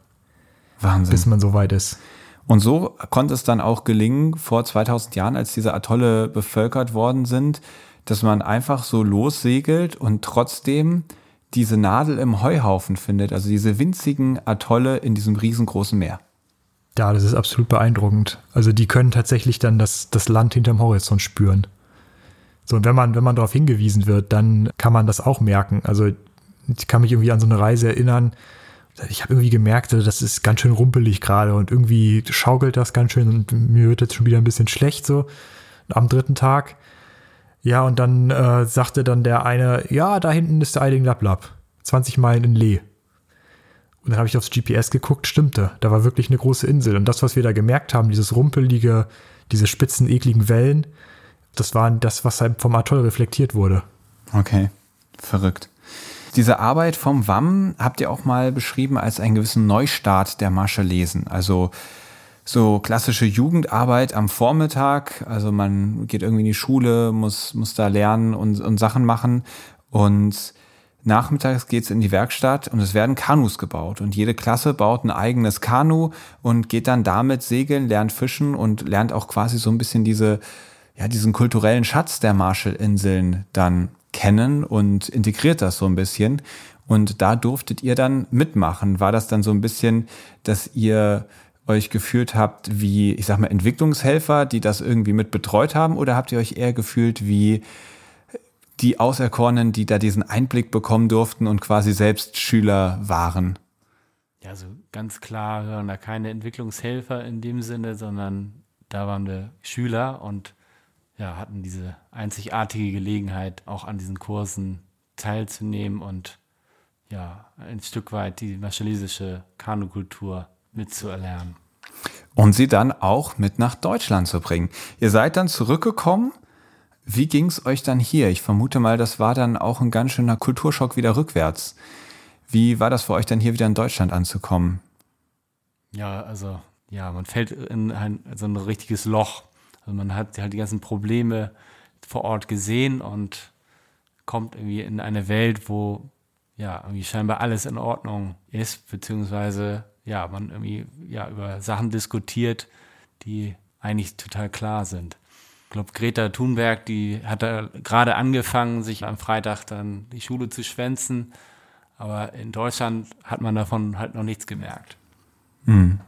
Wahnsinn. Bis man so weit ist. Und so konnte es dann auch gelingen, vor 2000 Jahren, als diese Atolle bevölkert worden sind, dass man einfach so lossegelt und trotzdem diese Nadel im Heuhaufen findet, also diese winzigen Atolle in diesem riesengroßen Meer. Ja, das ist absolut beeindruckend. Also die können tatsächlich dann das, das Land hinterm Horizont spüren. So, und wenn man, wenn man darauf hingewiesen wird, dann kann man das auch merken. Also ich kann mich irgendwie an so eine Reise erinnern. Ich habe irgendwie gemerkt, das ist ganz schön rumpelig gerade und irgendwie schaukelt das ganz schön und mir wird jetzt schon wieder ein bisschen schlecht so am dritten Tag. Ja, und dann äh, sagte dann der eine, ja, da hinten ist der Eiding Lablab. 20 Meilen in Lee. Und dann habe ich aufs GPS geguckt, stimmte. Da war wirklich eine große Insel. Und das, was wir da gemerkt haben, dieses rumpelige, diese spitzen, ekligen Wellen, das war das, was halt vom Atoll reflektiert wurde. Okay, verrückt. Diese Arbeit vom WAM habt ihr auch mal beschrieben als einen gewissen Neustart der Marschallesen. Also so klassische Jugendarbeit am Vormittag. Also man geht irgendwie in die Schule, muss, muss da lernen und, und Sachen machen. Und nachmittags geht's in die Werkstatt und es werden Kanus gebaut. Und jede Klasse baut ein eigenes Kanu und geht dann damit segeln, lernt fischen und lernt auch quasi so ein bisschen diese, ja, diesen kulturellen Schatz der Marshallinseln dann kennen und integriert das so ein bisschen. Und da durftet ihr dann mitmachen. War das dann so ein bisschen, dass ihr euch gefühlt habt wie, ich sag mal, Entwicklungshelfer, die das irgendwie mit betreut haben? Oder habt ihr euch eher gefühlt wie die Auserkorenen, die da diesen Einblick bekommen durften und quasi selbst Schüler waren? Ja, also ganz klar waren da keine Entwicklungshelfer in dem Sinne, sondern da waren wir Schüler und ja, hatten diese einzigartige Gelegenheit, auch an diesen Kursen teilzunehmen und ja, ein Stück weit die marschalesische Kanukultur mitzuerlernen. Und sie dann auch mit nach Deutschland zu bringen. Ihr seid dann zurückgekommen. Wie ging es euch dann hier? Ich vermute mal, das war dann auch ein ganz schöner Kulturschock wieder rückwärts. Wie war das für euch dann hier wieder in Deutschland anzukommen? Ja, also ja, man fällt in ein, so ein richtiges Loch. Also man hat halt die ganzen Probleme vor Ort gesehen und kommt irgendwie in eine Welt, wo ja irgendwie scheinbar alles in Ordnung ist, beziehungsweise ja, man irgendwie ja über Sachen diskutiert, die eigentlich total klar sind. Ich glaube, Greta Thunberg, die hat da gerade angefangen, sich am Freitag dann die Schule zu schwänzen, aber in Deutschland hat man davon halt noch nichts gemerkt. Mhm.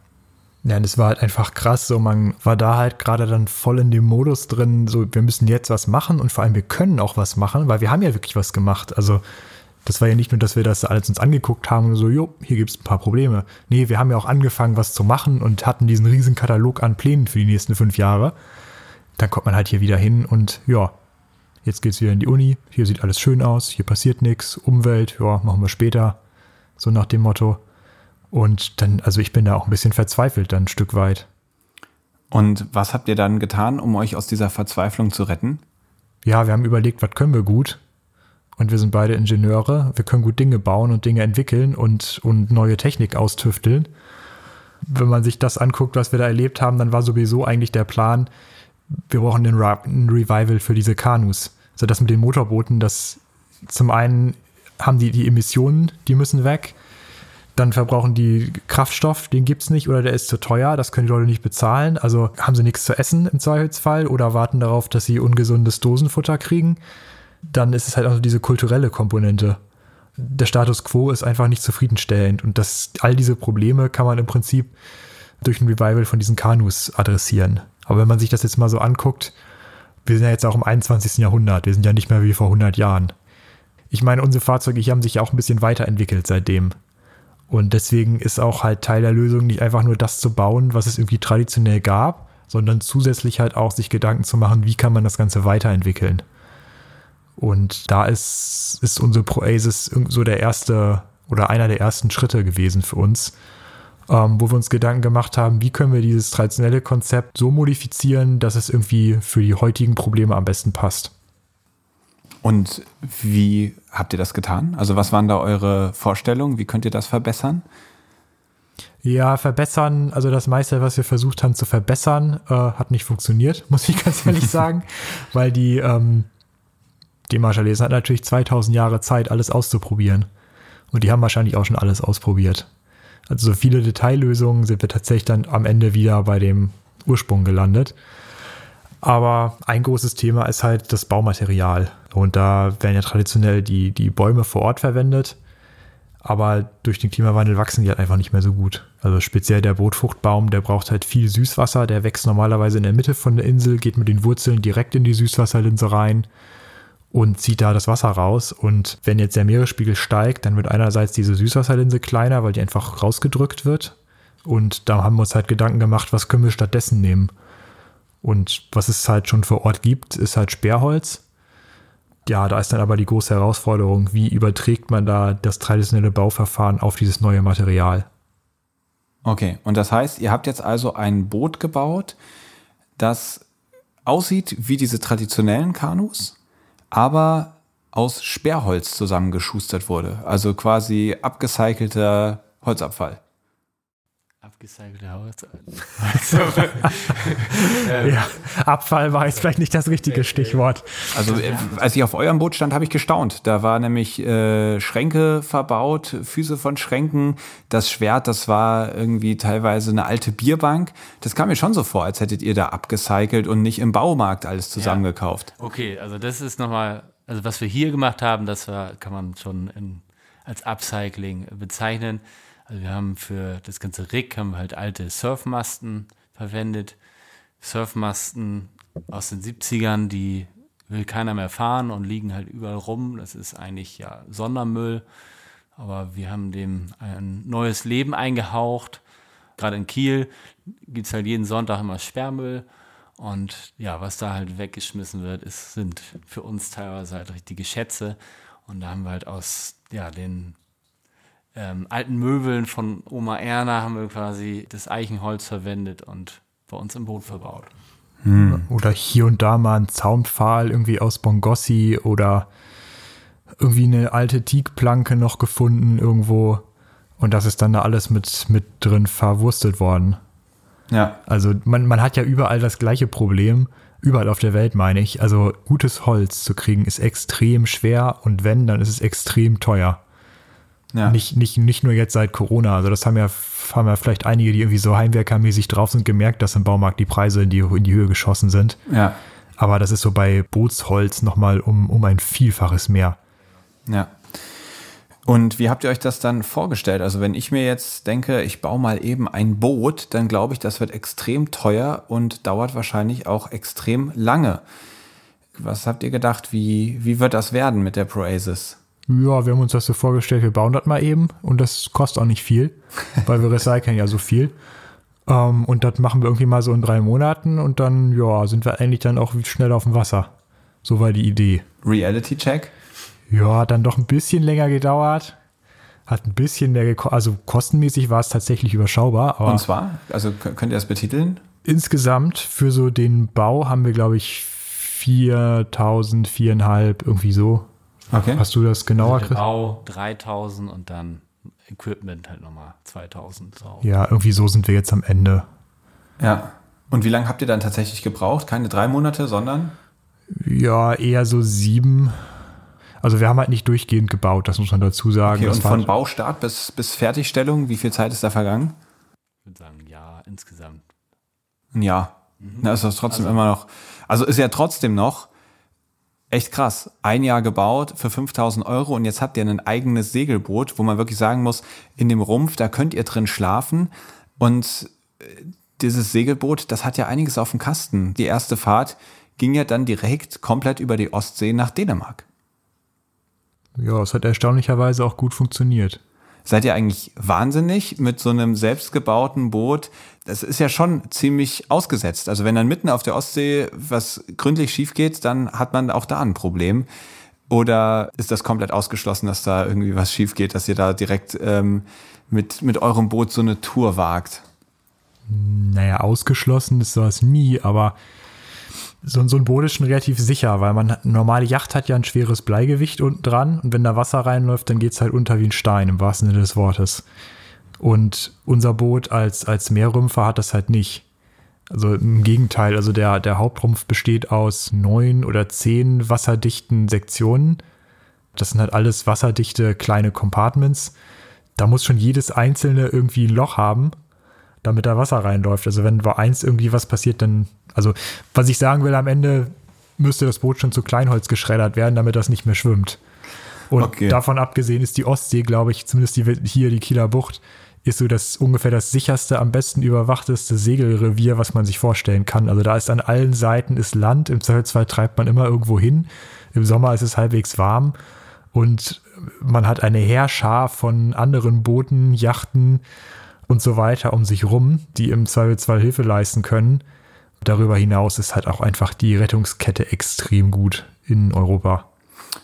Ja, und es war halt einfach krass, so man war da halt gerade dann voll in dem Modus drin, so wir müssen jetzt was machen und vor allem wir können auch was machen, weil wir haben ja wirklich was gemacht. Also das war ja nicht nur, dass wir das alles uns angeguckt haben und so, jo, hier gibt's ein paar Probleme. Nee, wir haben ja auch angefangen, was zu machen und hatten diesen riesen Katalog an Plänen für die nächsten fünf Jahre. Dann kommt man halt hier wieder hin und ja, jetzt geht's wieder in die Uni, hier sieht alles schön aus, hier passiert nichts, Umwelt, ja, machen wir später. So nach dem Motto. Und dann, also ich bin da auch ein bisschen verzweifelt dann ein Stück weit. Und was habt ihr dann getan, um euch aus dieser Verzweiflung zu retten? Ja, wir haben überlegt, was können wir gut? Und wir sind beide Ingenieure. Wir können gut Dinge bauen und Dinge entwickeln und, und neue Technik austüfteln. Wenn man sich das anguckt, was wir da erlebt haben, dann war sowieso eigentlich der Plan, wir brauchen ein Revival für diese Kanus. Also das mit den Motorbooten, das zum einen haben die die Emissionen, die müssen weg dann verbrauchen die Kraftstoff, den gibt es nicht oder der ist zu teuer, das können die Leute nicht bezahlen. Also haben sie nichts zu essen im Zweifelsfall oder warten darauf, dass sie ungesundes Dosenfutter kriegen. Dann ist es halt auch diese kulturelle Komponente. Der Status quo ist einfach nicht zufriedenstellend und das, all diese Probleme kann man im Prinzip durch ein Revival von diesen Kanus adressieren. Aber wenn man sich das jetzt mal so anguckt, wir sind ja jetzt auch im 21. Jahrhundert, wir sind ja nicht mehr wie vor 100 Jahren. Ich meine, unsere Fahrzeuge hier haben sich ja auch ein bisschen weiterentwickelt seitdem. Und deswegen ist auch halt Teil der Lösung nicht einfach nur das zu bauen, was es irgendwie traditionell gab, sondern zusätzlich halt auch sich Gedanken zu machen, wie kann man das Ganze weiterentwickeln. Und da ist, ist unsere Proasis so der erste oder einer der ersten Schritte gewesen für uns, ähm, wo wir uns Gedanken gemacht haben, wie können wir dieses traditionelle Konzept so modifizieren, dass es irgendwie für die heutigen Probleme am besten passt. Und wie habt ihr das getan? Also was waren da eure Vorstellungen? Wie könnt ihr das verbessern? Ja, verbessern, also das meiste, was wir versucht haben zu verbessern, äh, hat nicht funktioniert, muss ich ganz ehrlich sagen, weil die, ähm, die Marschallesen hat natürlich 2000 Jahre Zeit, alles auszuprobieren. Und die haben wahrscheinlich auch schon alles ausprobiert. Also so viele Detaillösungen sind wir tatsächlich dann am Ende wieder bei dem Ursprung gelandet. Aber ein großes Thema ist halt das Baumaterial. Und da werden ja traditionell die, die Bäume vor Ort verwendet. Aber durch den Klimawandel wachsen die halt einfach nicht mehr so gut. Also speziell der Brotfruchtbaum, der braucht halt viel Süßwasser. Der wächst normalerweise in der Mitte von der Insel, geht mit den Wurzeln direkt in die Süßwasserlinse rein und zieht da das Wasser raus. Und wenn jetzt der Meeresspiegel steigt, dann wird einerseits diese Süßwasserlinse kleiner, weil die einfach rausgedrückt wird. Und da haben wir uns halt Gedanken gemacht, was können wir stattdessen nehmen. Und was es halt schon vor Ort gibt, ist halt Sperrholz. Ja, da ist dann aber die große Herausforderung, wie überträgt man da das traditionelle Bauverfahren auf dieses neue Material? Okay, und das heißt, ihr habt jetzt also ein Boot gebaut, das aussieht wie diese traditionellen Kanus, aber aus Sperrholz zusammengeschustert wurde. Also quasi abgecycelter Holzabfall. Abgecycelte Haus. ja, Abfall war jetzt vielleicht nicht das richtige Stichwort. Also äh, als ich auf eurem Boot stand, habe ich gestaunt. Da war nämlich äh, Schränke verbaut, Füße von Schränken. Das Schwert, das war irgendwie teilweise eine alte Bierbank. Das kam mir schon so vor, als hättet ihr da abgecycelt und nicht im Baumarkt alles zusammengekauft. Ja. Okay, also das ist nochmal, also was wir hier gemacht haben, das war, kann man schon in, als Upcycling bezeichnen. Also wir haben für das ganze Rig haben wir halt alte Surfmasten verwendet. Surfmasten aus den 70ern, die will keiner mehr fahren und liegen halt überall rum. Das ist eigentlich ja Sondermüll. Aber wir haben dem ein neues Leben eingehaucht. Gerade in Kiel gibt es halt jeden Sonntag immer Sperrmüll. Und ja, was da halt weggeschmissen wird, ist, sind für uns teilweise halt richtige Schätze. Und da haben wir halt aus ja, den ähm, alten Möbeln von Oma Erna haben wir quasi das Eichenholz verwendet und bei uns im Boot verbaut. Hm. Oder hier und da mal ein Zaunpfahl irgendwie aus Bongossi oder irgendwie eine alte Teakplanke noch gefunden irgendwo. Und das ist dann da alles mit, mit drin verwurstet worden. Ja. Also man, man hat ja überall das gleiche Problem. Überall auf der Welt meine ich. Also gutes Holz zu kriegen ist extrem schwer und wenn, dann ist es extrem teuer. Ja. Nicht, nicht, nicht nur jetzt seit Corona. Also das haben ja, haben ja vielleicht einige, die irgendwie so heimwerkermäßig drauf sind, gemerkt, dass im Baumarkt die Preise in die, in die Höhe geschossen sind. Ja. Aber das ist so bei Bootsholz nochmal um, um ein Vielfaches mehr. Ja. Und wie habt ihr euch das dann vorgestellt? Also wenn ich mir jetzt denke, ich baue mal eben ein Boot, dann glaube ich, das wird extrem teuer und dauert wahrscheinlich auch extrem lange. Was habt ihr gedacht? Wie, wie wird das werden mit der Proasis? Ja, wir haben uns das so vorgestellt, wir bauen das mal eben und das kostet auch nicht viel, weil wir recyceln ja so viel. Ähm, und das machen wir irgendwie mal so in drei Monaten und dann, ja, sind wir eigentlich dann auch schnell auf dem Wasser. So war die Idee. Reality Check? Ja, hat dann doch ein bisschen länger gedauert. Hat ein bisschen mehr gekostet. Also kostenmäßig war es tatsächlich überschaubar. und zwar? Also könnt ihr das betiteln? Insgesamt für so den Bau haben wir, glaube ich, 4000, 4,5, irgendwie so Okay. Hast du das genauer? Also Bau 3000 und dann Equipment halt nochmal 2000. So. Ja, irgendwie so sind wir jetzt am Ende. Ja. Und wie lange habt ihr dann tatsächlich gebraucht? Keine drei Monate, sondern? Ja, eher so sieben. Also wir haben halt nicht durchgehend gebaut, das muss man dazu sagen. Okay, und von halt Baustart bis, bis Fertigstellung, wie viel Zeit ist da vergangen? Ich würde sagen, ja, insgesamt. Ein Jahr. Mhm. Na, ist das trotzdem also, immer noch. Also ist ja trotzdem noch echt krass. Ein Jahr gebaut für 5000 Euro und jetzt habt ihr ein eigenes Segelboot, wo man wirklich sagen muss, in dem Rumpf, da könnt ihr drin schlafen und äh, dieses Segelboot, das hat ja einiges auf dem Kasten. Die erste Fahrt ging ja dann direkt komplett über die Ostsee nach Dänemark. Ja, es hat erstaunlicherweise auch gut funktioniert. Seid ihr eigentlich wahnsinnig mit so einem selbstgebauten Boot? Das ist ja schon ziemlich ausgesetzt. Also wenn dann mitten auf der Ostsee was gründlich schief geht, dann hat man auch da ein Problem. Oder ist das komplett ausgeschlossen, dass da irgendwie was schief geht, dass ihr da direkt ähm, mit, mit eurem Boot so eine Tour wagt? Naja, ausgeschlossen ist sowas nie, aber so, so ein Boot ist schon relativ sicher, weil man normale Yacht hat ja ein schweres Bleigewicht unten dran und wenn da Wasser reinläuft, dann geht es halt unter wie ein Stein im wahrsten Sinne des Wortes. Und unser Boot als, als Meerrümpfer hat das halt nicht. Also im Gegenteil, also der, der Hauptrumpf besteht aus neun oder zehn wasserdichten Sektionen. Das sind halt alles wasserdichte kleine Compartments. Da muss schon jedes einzelne irgendwie ein Loch haben, damit da Wasser reinläuft. Also wenn bei eins irgendwie was passiert, dann, also was ich sagen will, am Ende müsste das Boot schon zu Kleinholz geschreddert werden, damit das nicht mehr schwimmt. Und okay. davon abgesehen ist die Ostsee, glaube ich, zumindest die, hier die Kieler Bucht, ist so das ungefähr das sicherste, am besten überwachteste Segelrevier, was man sich vorstellen kann. Also da ist an allen Seiten ist Land, im Zweifelsfall treibt man immer irgendwo hin. Im Sommer ist es halbwegs warm und man hat eine Heerschar von anderen Booten, Yachten und so weiter um sich rum, die im Zweifelsfall Hilfe leisten können. Darüber hinaus ist halt auch einfach die Rettungskette extrem gut in Europa.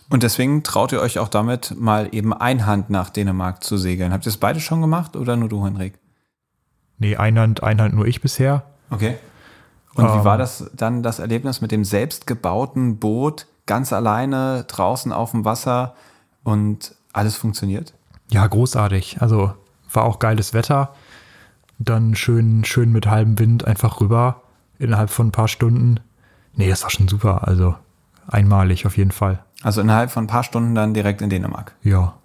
Und deswegen traut ihr euch auch damit, mal eben Einhand nach Dänemark zu segeln. Habt ihr es beide schon gemacht oder nur du, Henrik? Nee, Einhand, Einhand nur ich bisher. Okay. Und ähm, wie war das dann das Erlebnis mit dem selbstgebauten Boot, ganz alleine draußen auf dem Wasser und alles funktioniert? Ja, großartig. Also war auch geiles Wetter. Dann schön, schön mit halbem Wind einfach rüber innerhalb von ein paar Stunden. Nee, das war schon super. Also einmalig auf jeden Fall. Also innerhalb von ein paar Stunden dann direkt in Dänemark. Ja.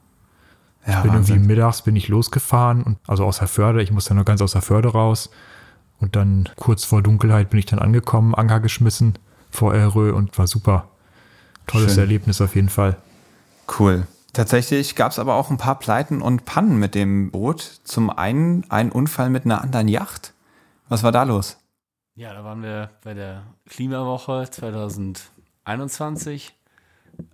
ja ich bin Wahnsinn. irgendwie mittags bin ich losgefahren und also aus der Förde, ich musste noch ganz aus der Förde raus. Und dann kurz vor Dunkelheit bin ich dann angekommen, Anker geschmissen vor Erö und war super. Tolles Schön. Erlebnis auf jeden Fall. Cool. Tatsächlich gab es aber auch ein paar Pleiten und Pannen mit dem Boot. Zum einen ein Unfall mit einer anderen Yacht. Was war da los? Ja, da waren wir bei der Klimawoche 2021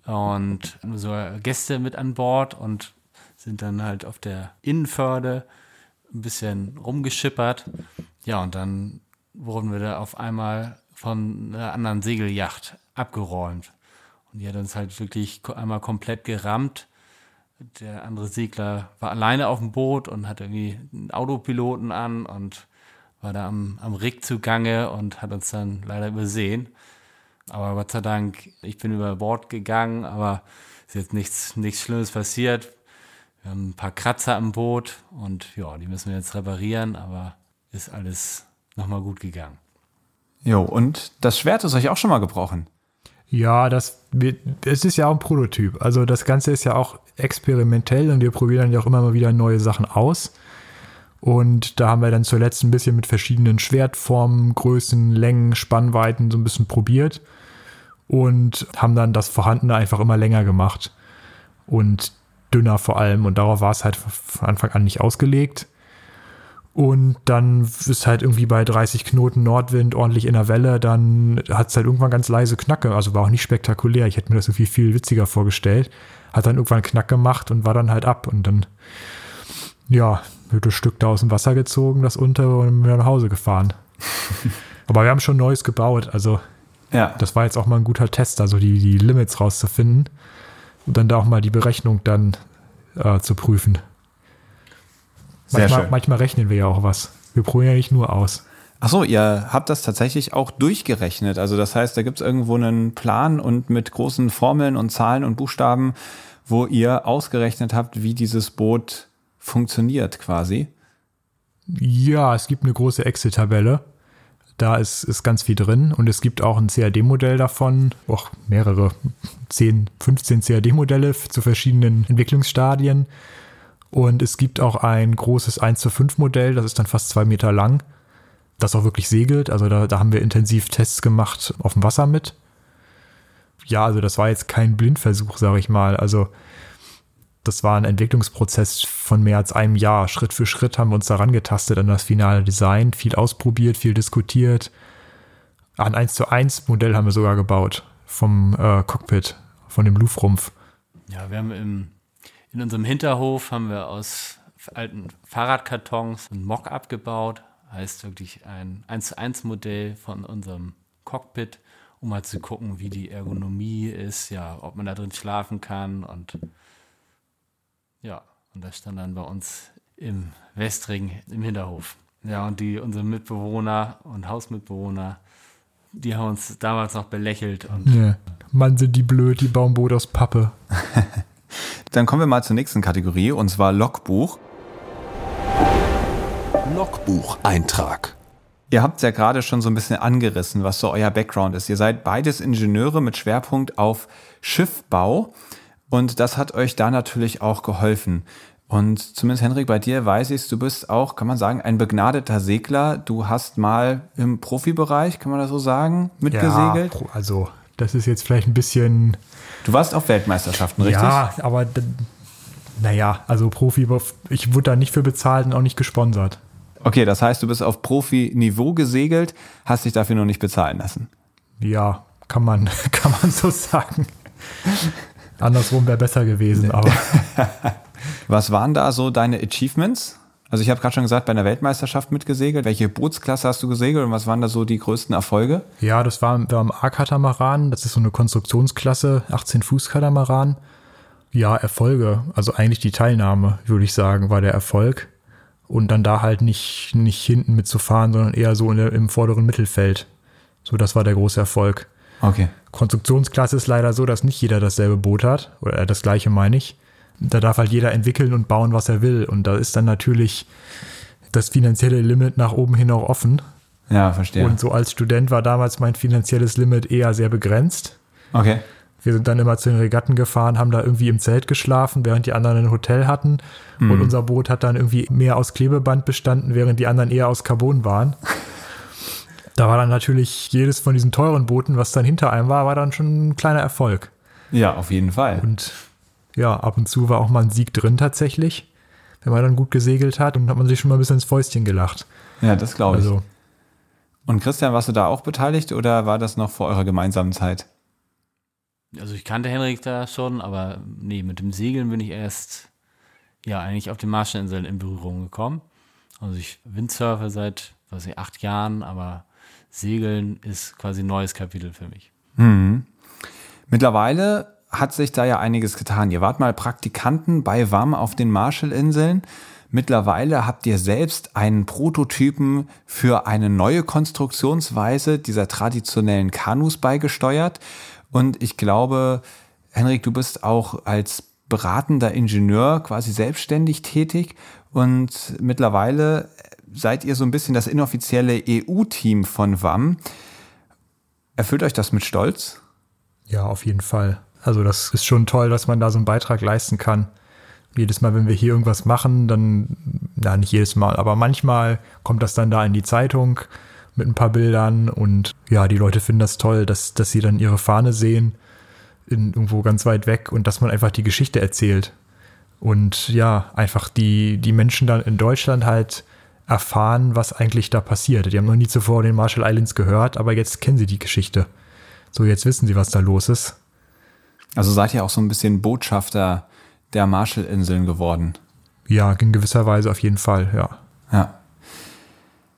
und so Gäste mit an Bord und sind dann halt auf der Innenförde ein bisschen rumgeschippert. Ja, und dann wurden wir da auf einmal von einer anderen Segelyacht abgeräumt. Und die hat uns halt wirklich einmal komplett gerammt. Der andere Segler war alleine auf dem Boot und hat irgendwie einen Autopiloten an und war da am, am Rig zugange und hat uns dann leider übersehen. Aber Gott sei Dank, ich bin über Bord gegangen, aber ist jetzt nichts, nichts Schlimmes passiert. Wir haben ein paar Kratzer im Boot und ja, die müssen wir jetzt reparieren, aber ist alles nochmal gut gegangen. Jo, und das Schwert ist euch auch schon mal gebrochen. Ja, das es ist ja auch ein Prototyp. Also das Ganze ist ja auch experimentell und wir probieren dann ja auch immer mal wieder neue Sachen aus. Und da haben wir dann zuletzt ein bisschen mit verschiedenen Schwertformen, Größen, Längen, Spannweiten so ein bisschen probiert und haben dann das Vorhandene einfach immer länger gemacht und dünner vor allem. Und darauf war es halt von Anfang an nicht ausgelegt. Und dann ist halt irgendwie bei 30 Knoten Nordwind ordentlich in der Welle, dann hat es halt irgendwann ganz leise Knacke, also war auch nicht spektakulär. Ich hätte mir das irgendwie viel witziger vorgestellt. Hat dann irgendwann Knack gemacht und war dann halt ab. Und dann, ja, wird das Stück da aus dem Wasser gezogen, das untere und wieder nach Hause gefahren. Aber wir haben schon Neues gebaut, also ja. Das war jetzt auch mal ein guter Test, also die, die Limits rauszufinden und dann da auch mal die Berechnung dann äh, zu prüfen. Sehr manchmal, schön. manchmal rechnen wir ja auch was. Wir probieren ja nicht nur aus. Achso, ihr habt das tatsächlich auch durchgerechnet. Also das heißt, da gibt es irgendwo einen Plan und mit großen Formeln und Zahlen und Buchstaben, wo ihr ausgerechnet habt, wie dieses Boot funktioniert quasi. Ja, es gibt eine große Excel-Tabelle. Da ist, ist ganz viel drin und es gibt auch ein CAD-Modell davon, auch mehrere, 10, 15 CAD-Modelle zu verschiedenen Entwicklungsstadien. Und es gibt auch ein großes 1 zu 5 Modell, das ist dann fast zwei Meter lang, das auch wirklich segelt. Also da, da haben wir intensiv Tests gemacht auf dem Wasser mit. Ja, also das war jetzt kein Blindversuch, sage ich mal. Also das war ein Entwicklungsprozess von mehr als einem Jahr. Schritt für Schritt haben wir uns daran getastet an das finale Design, viel ausprobiert, viel diskutiert. Ein 1 zu 1 Modell haben wir sogar gebaut vom äh, Cockpit, von dem Luftrumpf. Ja, wir haben im, in unserem Hinterhof haben wir aus alten Fahrradkartons ein Mock abgebaut. Heißt wirklich ein 1 zu 1 Modell von unserem Cockpit, um mal zu gucken, wie die Ergonomie ist, ja, ob man da drin schlafen kann und ja, und das stand dann bei uns im Westring im Hinterhof. Ja, und die, unsere Mitbewohner und Hausmitbewohner, die haben uns damals noch belächelt. Und ja. Mann, sind die blöd, die bauen Boot aus Pappe. Dann kommen wir mal zur nächsten Kategorie, und zwar Logbuch. Logbucheintrag. Ihr habt ja gerade schon so ein bisschen angerissen, was so euer Background ist. Ihr seid beides Ingenieure mit Schwerpunkt auf Schiffbau und das hat euch da natürlich auch geholfen. Und zumindest Henrik, bei dir weiß ich, du bist auch, kann man sagen, ein begnadeter Segler. Du hast mal im Profibereich, kann man das so sagen, mitgesegelt. Ja, also das ist jetzt vielleicht ein bisschen. Du warst auf Weltmeisterschaften, richtig? Ja, aber naja, also Profi, ich wurde da nicht für bezahlt und auch nicht gesponsert. Okay, das heißt, du bist auf Profi-Niveau gesegelt, hast dich dafür noch nicht bezahlen lassen. Ja, kann man, kann man so sagen. Andersrum wäre besser gewesen, aber. Was waren da so deine Achievements? Also ich habe gerade schon gesagt, bei einer Weltmeisterschaft mitgesegelt. Welche Bootsklasse hast du gesegelt und was waren da so die größten Erfolge? Ja, das war, war am A-Katamaran. Das ist so eine Konstruktionsklasse, 18 Fuß Katamaran. Ja, Erfolge. Also eigentlich die Teilnahme, würde ich sagen, war der Erfolg. Und dann da halt nicht, nicht hinten mitzufahren, sondern eher so der, im vorderen Mittelfeld. So, das war der große Erfolg. Okay. Konstruktionsklasse ist leider so, dass nicht jeder dasselbe Boot hat. Oder das gleiche meine ich. Da darf halt jeder entwickeln und bauen, was er will. Und da ist dann natürlich das finanzielle Limit nach oben hin auch offen. Ja, verstehe. Und so als Student war damals mein finanzielles Limit eher sehr begrenzt. Okay. Wir sind dann immer zu den Regatten gefahren, haben da irgendwie im Zelt geschlafen, während die anderen ein Hotel hatten. Mhm. Und unser Boot hat dann irgendwie mehr aus Klebeband bestanden, während die anderen eher aus Carbon waren. Da war dann natürlich jedes von diesen teuren Booten, was dann hinter einem war, war dann schon ein kleiner Erfolg. Ja, auf jeden Fall. Und ja, ab und zu war auch mal ein Sieg drin tatsächlich. Wenn man dann gut gesegelt hat und hat man sich schon mal ein bisschen ins Fäustchen gelacht. Ja, das glaube ich. Also, und Christian, warst du da auch beteiligt oder war das noch vor eurer gemeinsamen Zeit? Also ich kannte Henrik da schon, aber nee, mit dem Segeln bin ich erst ja eigentlich auf den Marshallinseln in Berührung gekommen. Also ich windsurfe seit, was ich, acht Jahren, aber Segeln ist quasi ein neues Kapitel für mich. Mhm. Mittlerweile hat sich da ja einiges getan. Ihr wart mal Praktikanten bei WAM auf den Marshallinseln. Mittlerweile habt ihr selbst einen Prototypen für eine neue Konstruktionsweise dieser traditionellen Kanus beigesteuert. Und ich glaube, Henrik, du bist auch als beratender Ingenieur quasi selbstständig tätig und mittlerweile seid ihr so ein bisschen das inoffizielle EU-Team von WAM. Erfüllt euch das mit Stolz? Ja, auf jeden Fall. Also das ist schon toll, dass man da so einen Beitrag leisten kann. Jedes Mal, wenn wir hier irgendwas machen, dann, na nicht jedes Mal, aber manchmal kommt das dann da in die Zeitung mit ein paar Bildern und ja, die Leute finden das toll, dass, dass sie dann ihre Fahne sehen, in, irgendwo ganz weit weg und dass man einfach die Geschichte erzählt. Und ja, einfach die, die Menschen dann in Deutschland halt erfahren, was eigentlich da passiert. Die haben noch nie zuvor den Marshall Islands gehört, aber jetzt kennen sie die Geschichte. So, jetzt wissen sie, was da los ist. Also seid ihr auch so ein bisschen Botschafter der Marshallinseln geworden? Ja, in gewisser Weise auf jeden Fall, ja. Ja.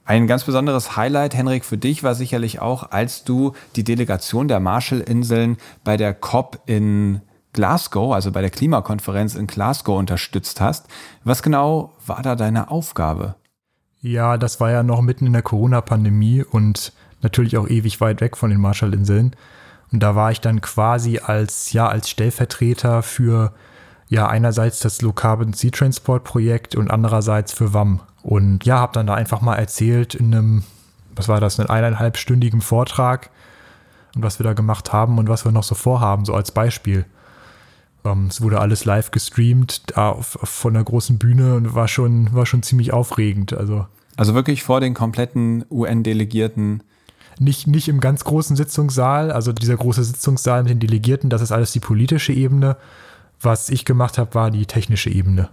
Ein ganz besonderes Highlight, Henrik, für dich war sicherlich auch, als du die Delegation der Marshallinseln bei der COP in Glasgow, also bei der Klimakonferenz in Glasgow unterstützt hast. Was genau war da deine Aufgabe? Ja, das war ja noch mitten in der Corona-Pandemie und natürlich auch ewig weit weg von den Marshallinseln. Und da war ich dann quasi als, ja, als Stellvertreter für, ja, einerseits das Low Carbon Sea Transport Projekt und andererseits für WAM. Und ja, habe dann da einfach mal erzählt in einem, was war das, einen eineinhalbstündigen Vortrag und was wir da gemacht haben und was wir noch so vorhaben, so als Beispiel. Um, ähm, es wurde alles live gestreamt da auf, auf, von der großen Bühne und war schon, war schon ziemlich aufregend. Also, also wirklich vor den kompletten UN-Delegierten nicht, nicht im ganz großen Sitzungssaal, also dieser große Sitzungssaal mit den Delegierten, das ist alles die politische Ebene. Was ich gemacht habe, war die technische Ebene.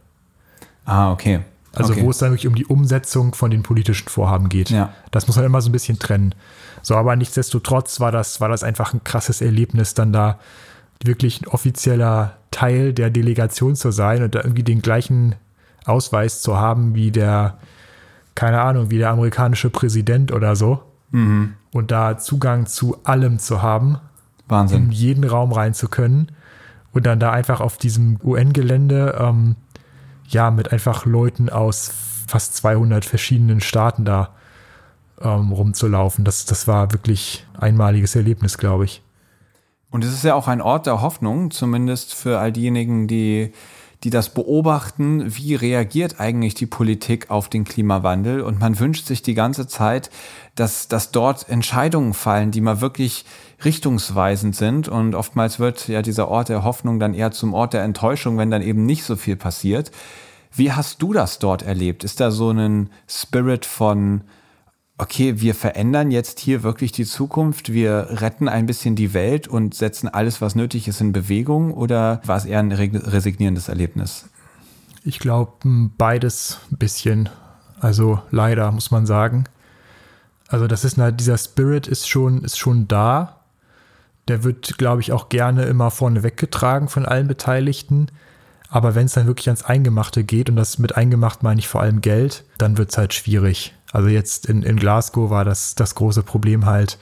Ah, okay. Also okay. wo es dann wirklich um die Umsetzung von den politischen Vorhaben geht. Ja. Das muss man immer so ein bisschen trennen. So, aber nichtsdestotrotz war das, war das einfach ein krasses Erlebnis, dann da wirklich ein offizieller Teil der Delegation zu sein und da irgendwie den gleichen Ausweis zu haben wie der, keine Ahnung, wie der amerikanische Präsident oder so. Mhm. Und da Zugang zu allem zu haben. Wahnsinn. In jeden Raum rein zu können. Und dann da einfach auf diesem UN-Gelände, ähm, ja, mit einfach Leuten aus fast 200 verschiedenen Staaten da ähm, rumzulaufen. Das, das war wirklich einmaliges Erlebnis, glaube ich. Und es ist ja auch ein Ort der Hoffnung, zumindest für all diejenigen, die die das beobachten, wie reagiert eigentlich die Politik auf den Klimawandel. Und man wünscht sich die ganze Zeit, dass, dass dort Entscheidungen fallen, die mal wirklich richtungsweisend sind. Und oftmals wird ja dieser Ort der Hoffnung dann eher zum Ort der Enttäuschung, wenn dann eben nicht so viel passiert. Wie hast du das dort erlebt? Ist da so ein Spirit von, okay, wir verändern jetzt hier wirklich die Zukunft, wir retten ein bisschen die Welt und setzen alles, was nötig ist, in Bewegung? Oder war es eher ein resignierendes Erlebnis? Ich glaube, beides ein bisschen. Also leider, muss man sagen. Also das ist dieser Spirit ist schon, ist schon da. Der wird, glaube ich, auch gerne immer vorne weggetragen von allen Beteiligten. Aber wenn es dann wirklich ans Eingemachte geht, und das mit Eingemacht meine ich vor allem Geld, dann wird es halt schwierig. Also jetzt in, in Glasgow war das, das große Problem halt,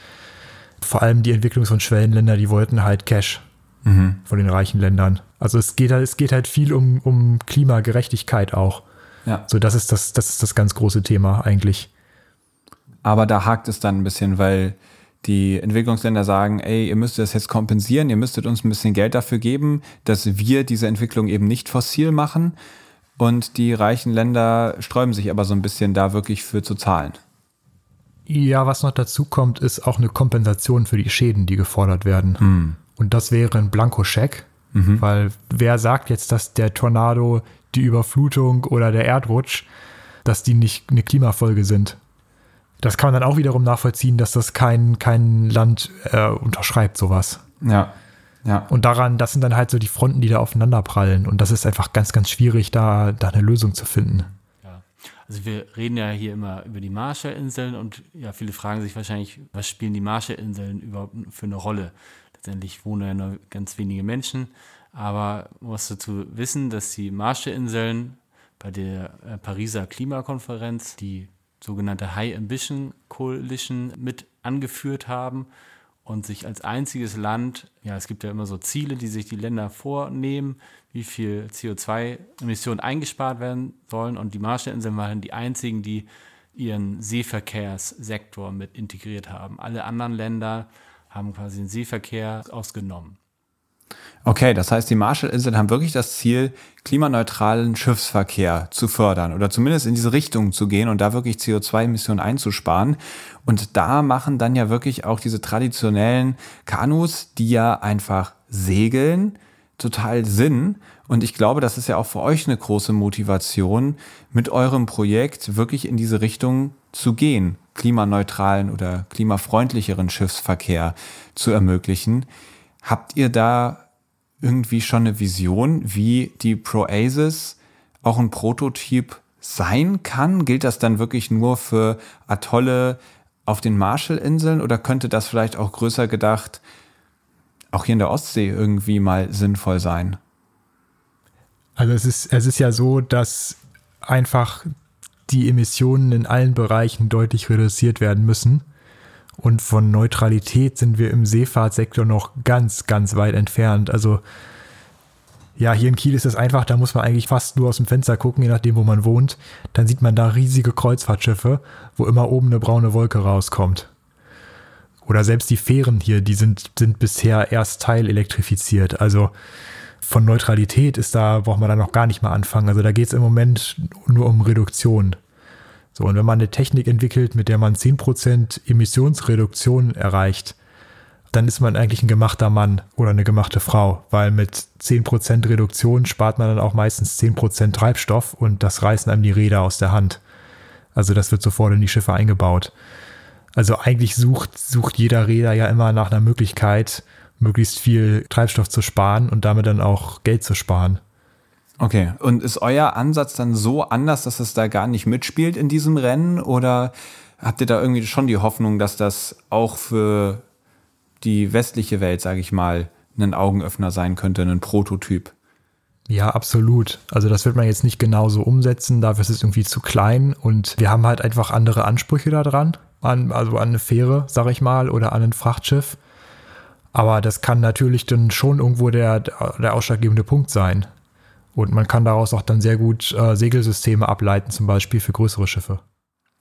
vor allem die Entwicklungs- und Schwellenländer, die wollten halt Cash mhm. von den reichen Ländern. Also es geht halt, es geht halt viel um, um Klimagerechtigkeit auch. Ja. So, das ist das, das ist das ganz große Thema eigentlich. Aber da hakt es dann ein bisschen, weil die Entwicklungsländer sagen, ey, ihr müsst das jetzt kompensieren, ihr müsstet uns ein bisschen Geld dafür geben, dass wir diese Entwicklung eben nicht fossil machen. Und die reichen Länder sträuben sich aber so ein bisschen da wirklich für zu zahlen. Ja, was noch dazu kommt, ist auch eine Kompensation für die Schäden, die gefordert werden. Hm. Und das wäre ein Blankoscheck, mhm. weil wer sagt jetzt, dass der Tornado, die Überflutung oder der Erdrutsch, dass die nicht eine Klimafolge sind? Das kann man dann auch wiederum nachvollziehen, dass das kein, kein Land äh, unterschreibt, sowas. Ja. Ja. Und daran, das sind dann halt so die Fronten, die da aufeinander prallen. Und das ist einfach ganz, ganz schwierig, da, da eine Lösung zu finden. Ja. Also wir reden ja hier immer über die Marshallinseln und ja, viele fragen sich wahrscheinlich, was spielen die Marshallinseln überhaupt für eine Rolle? Letztendlich wohnen ja nur ganz wenige Menschen. Aber man muss dazu wissen, dass die Marshallinseln bei der äh, Pariser Klimakonferenz die sogenannte High Ambition Coalition mit angeführt haben und sich als einziges Land, ja, es gibt ja immer so Ziele, die sich die Länder vornehmen, wie viel CO2-Emissionen eingespart werden sollen. Und die Marshallinseln waren die einzigen, die ihren Seeverkehrssektor mit integriert haben. Alle anderen Länder haben quasi den Seeverkehr ausgenommen. Okay, das heißt, die Marshallinseln haben wirklich das Ziel, klimaneutralen Schiffsverkehr zu fördern oder zumindest in diese Richtung zu gehen und da wirklich CO2-Emissionen einzusparen. Und da machen dann ja wirklich auch diese traditionellen Kanus, die ja einfach segeln, total Sinn. Und ich glaube, das ist ja auch für euch eine große Motivation, mit eurem Projekt wirklich in diese Richtung zu gehen, klimaneutralen oder klimafreundlicheren Schiffsverkehr zu ermöglichen. Habt ihr da irgendwie schon eine Vision, wie die Proasis auch ein Prototyp sein kann? Gilt das dann wirklich nur für Atolle auf den Marshallinseln oder könnte das vielleicht auch größer gedacht auch hier in der Ostsee irgendwie mal sinnvoll sein? Also es ist, es ist ja so, dass einfach die Emissionen in allen Bereichen deutlich reduziert werden müssen. Und von Neutralität sind wir im Seefahrtsektor noch ganz, ganz weit entfernt. Also ja, hier in Kiel ist es einfach, da muss man eigentlich fast nur aus dem Fenster gucken, je nachdem, wo man wohnt. Dann sieht man da riesige Kreuzfahrtschiffe, wo immer oben eine braune Wolke rauskommt. Oder selbst die Fähren hier, die sind, sind bisher erst teilelektrifiziert. Also von Neutralität ist da, braucht man da noch gar nicht mal anfangen. Also da geht es im Moment nur um Reduktion. So, und wenn man eine Technik entwickelt, mit der man 10% Emissionsreduktion erreicht, dann ist man eigentlich ein gemachter Mann oder eine gemachte Frau, weil mit 10% Reduktion spart man dann auch meistens 10% Treibstoff und das reißen einem die Räder aus der Hand. Also das wird sofort in die Schiffe eingebaut. Also eigentlich sucht, sucht jeder Räder ja immer nach einer Möglichkeit, möglichst viel Treibstoff zu sparen und damit dann auch Geld zu sparen. Okay, und ist euer Ansatz dann so anders, dass es da gar nicht mitspielt in diesem Rennen? Oder habt ihr da irgendwie schon die Hoffnung, dass das auch für die westliche Welt, sage ich mal, ein Augenöffner sein könnte, ein Prototyp? Ja, absolut. Also das wird man jetzt nicht genauso umsetzen, dafür ist es irgendwie zu klein und wir haben halt einfach andere Ansprüche daran, an, also an eine Fähre, sage ich mal, oder an ein Frachtschiff. Aber das kann natürlich dann schon irgendwo der, der ausschlaggebende Punkt sein. Und man kann daraus auch dann sehr gut äh, Segelsysteme ableiten, zum Beispiel für größere Schiffe.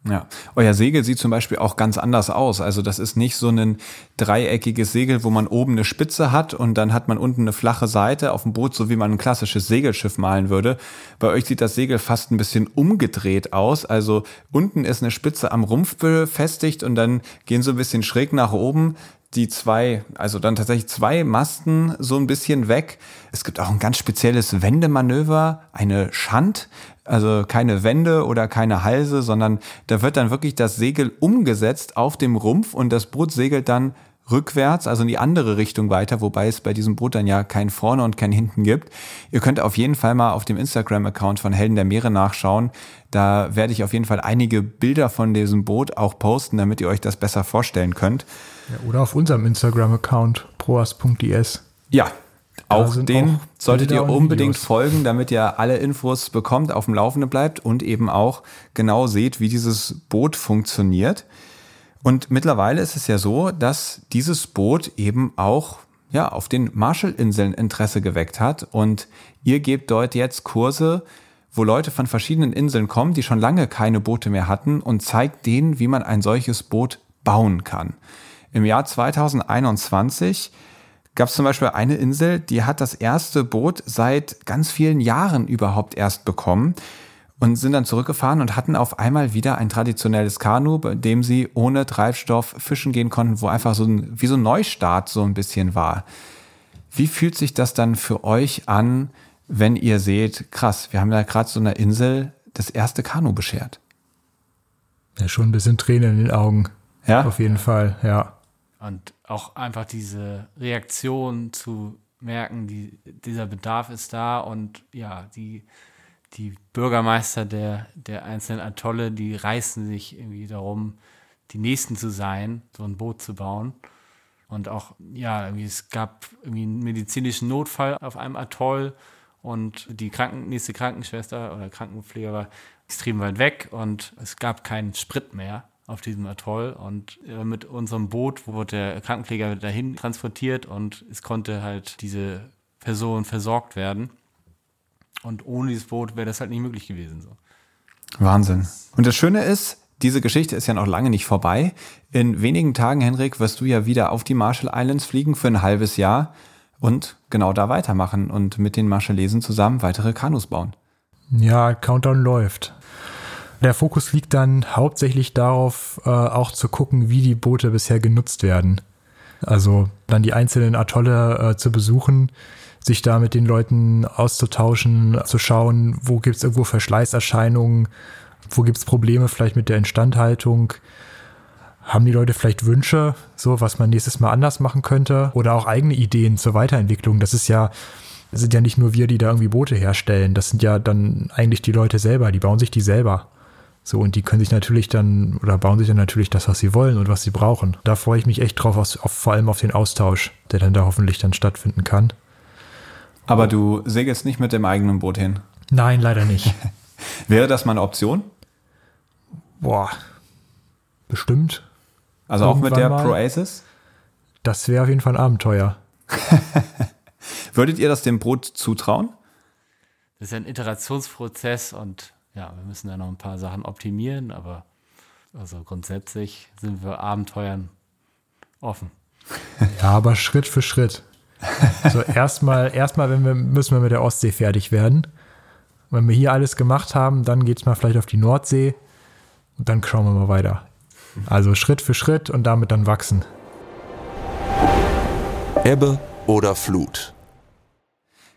Ja, euer Segel sieht zum Beispiel auch ganz anders aus. Also das ist nicht so ein dreieckiges Segel, wo man oben eine Spitze hat und dann hat man unten eine flache Seite auf dem Boot, so wie man ein klassisches Segelschiff malen würde. Bei euch sieht das Segel fast ein bisschen umgedreht aus. Also unten ist eine Spitze am Rumpf befestigt und dann gehen so ein bisschen schräg nach oben die zwei, also dann tatsächlich zwei Masten so ein bisschen weg. Es gibt auch ein ganz spezielles Wendemanöver, eine Schand, also keine Wände oder keine Halse, sondern da wird dann wirklich das Segel umgesetzt auf dem Rumpf und das Boot segelt dann rückwärts, also in die andere Richtung weiter, wobei es bei diesem Boot dann ja kein vorne und kein hinten gibt. Ihr könnt auf jeden Fall mal auf dem Instagram-Account von Helden der Meere nachschauen. Da werde ich auf jeden Fall einige Bilder von diesem Boot auch posten, damit ihr euch das besser vorstellen könnt. Ja, oder auf unserem Instagram-Account proas.is. Ja, auch den auch solltet ihr unbedingt folgen, damit ihr alle Infos bekommt, auf dem Laufenden bleibt und eben auch genau seht, wie dieses Boot funktioniert. Und mittlerweile ist es ja so, dass dieses Boot eben auch ja, auf den Marshallinseln Interesse geweckt hat und ihr gebt dort jetzt Kurse, wo Leute von verschiedenen Inseln kommen, die schon lange keine Boote mehr hatten und zeigt denen, wie man ein solches Boot bauen kann. Im Jahr 2021 gab es zum Beispiel eine Insel, die hat das erste Boot seit ganz vielen Jahren überhaupt erst bekommen und sind dann zurückgefahren und hatten auf einmal wieder ein traditionelles Kanu, bei dem sie ohne Treibstoff fischen gehen konnten, wo einfach so ein, wie so ein Neustart so ein bisschen war. Wie fühlt sich das dann für euch an, wenn ihr seht, krass, wir haben ja gerade so eine Insel das erste Kanu beschert? Ja, schon ein bisschen Tränen in den Augen. Ja. Auf jeden Fall, ja. Und auch einfach diese Reaktion zu merken, die, dieser Bedarf ist da und ja, die, die Bürgermeister der, der einzelnen Atolle, die reißen sich irgendwie darum, die Nächsten zu sein, so ein Boot zu bauen. Und auch, ja, irgendwie, es gab irgendwie einen medizinischen Notfall auf einem Atoll und die Kranken, nächste Krankenschwester oder Krankenpfleger war extrem weit weg und es gab keinen Sprit mehr auf diesem Atoll und äh, mit unserem Boot wurde der Krankenpfleger dahin transportiert und es konnte halt diese Person versorgt werden. Und ohne dieses Boot wäre das halt nicht möglich gewesen. So. Wahnsinn. Und das Schöne ist, diese Geschichte ist ja noch lange nicht vorbei. In wenigen Tagen, Henrik, wirst du ja wieder auf die Marshall Islands fliegen für ein halbes Jahr und genau da weitermachen und mit den Marshallesen zusammen weitere Kanus bauen. Ja, Countdown läuft. Der Fokus liegt dann hauptsächlich darauf, äh, auch zu gucken, wie die Boote bisher genutzt werden. Also dann die einzelnen Atolle äh, zu besuchen, sich da mit den Leuten auszutauschen, zu schauen, wo gibt es irgendwo Verschleißerscheinungen, wo gibt es Probleme vielleicht mit der Instandhaltung. Haben die Leute vielleicht Wünsche, so was man nächstes Mal anders machen könnte oder auch eigene Ideen zur Weiterentwicklung? Das ist ja das sind ja nicht nur wir, die da irgendwie Boote herstellen. Das sind ja dann eigentlich die Leute selber, die bauen sich die selber. So, und die können sich natürlich dann oder bauen sich dann natürlich das, was sie wollen und was sie brauchen. Da freue ich mich echt drauf, auf, auf, vor allem auf den Austausch, der dann da hoffentlich dann stattfinden kann. Aber du segelst nicht mit dem eigenen Boot hin? Nein, leider nicht. Wäre das mal eine Option? Boah, bestimmt. Also auch mit der mal. Proasis? Das wäre auf jeden Fall ein Abenteuer. Würdet ihr das dem Boot zutrauen? Das ist ein Iterationsprozess und ja, wir müssen da noch ein paar Sachen optimieren, aber also grundsätzlich sind wir Abenteuern offen. Ja, aber Schritt für Schritt. So erstmal, erstmal, wenn wir, müssen wir mit der Ostsee fertig werden. Wenn wir hier alles gemacht haben, dann geht es mal vielleicht auf die Nordsee und dann schauen wir mal weiter. Also Schritt für Schritt und damit dann wachsen. Ebbe oder Flut?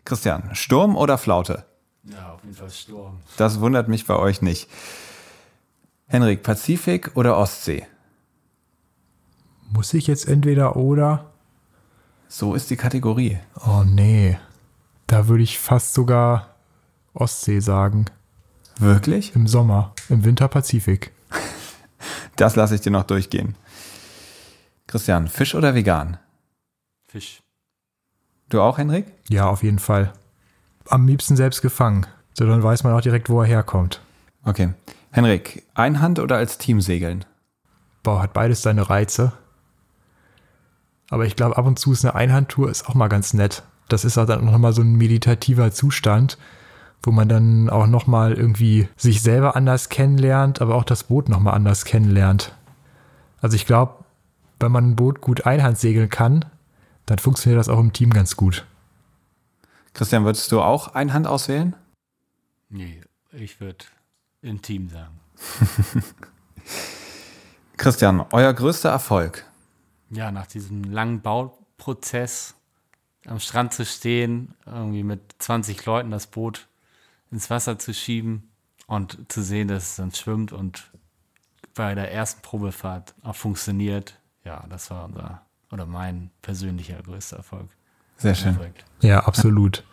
Christian, Sturm oder Flaute? Ja, auf jeden Fall Sturm. Das wundert mich bei euch nicht. Henrik, Pazifik oder Ostsee? Muss ich jetzt entweder oder? So ist die Kategorie. Oh nee. Da würde ich fast sogar Ostsee sagen. Wirklich? Im Sommer, im Winter Pazifik. Das lasse ich dir noch durchgehen. Christian, Fisch oder vegan? Fisch. Du auch, Henrik? Ja, auf jeden Fall am liebsten selbst gefangen. So, dann weiß man auch direkt, wo er herkommt. Okay. Henrik, Einhand oder als Team segeln? Boah, hat beides seine Reize. Aber ich glaube, ab und zu ist eine Einhandtour ist auch mal ganz nett. Das ist auch dann nochmal so ein meditativer Zustand, wo man dann auch nochmal irgendwie sich selber anders kennenlernt, aber auch das Boot nochmal anders kennenlernt. Also ich glaube, wenn man ein Boot gut einhand segeln kann, dann funktioniert das auch im Team ganz gut. Christian, würdest du auch Einhand auswählen? Nee, ich würde im Team sagen. Christian, euer größter Erfolg? Ja, nach diesem langen Bauprozess am Strand zu stehen, irgendwie mit 20 Leuten das Boot ins Wasser zu schieben und zu sehen, dass es dann schwimmt und bei der ersten Probefahrt auch funktioniert. Ja, das war unser oder mein persönlicher größter Erfolg. Sehr schön. Ja, absolut.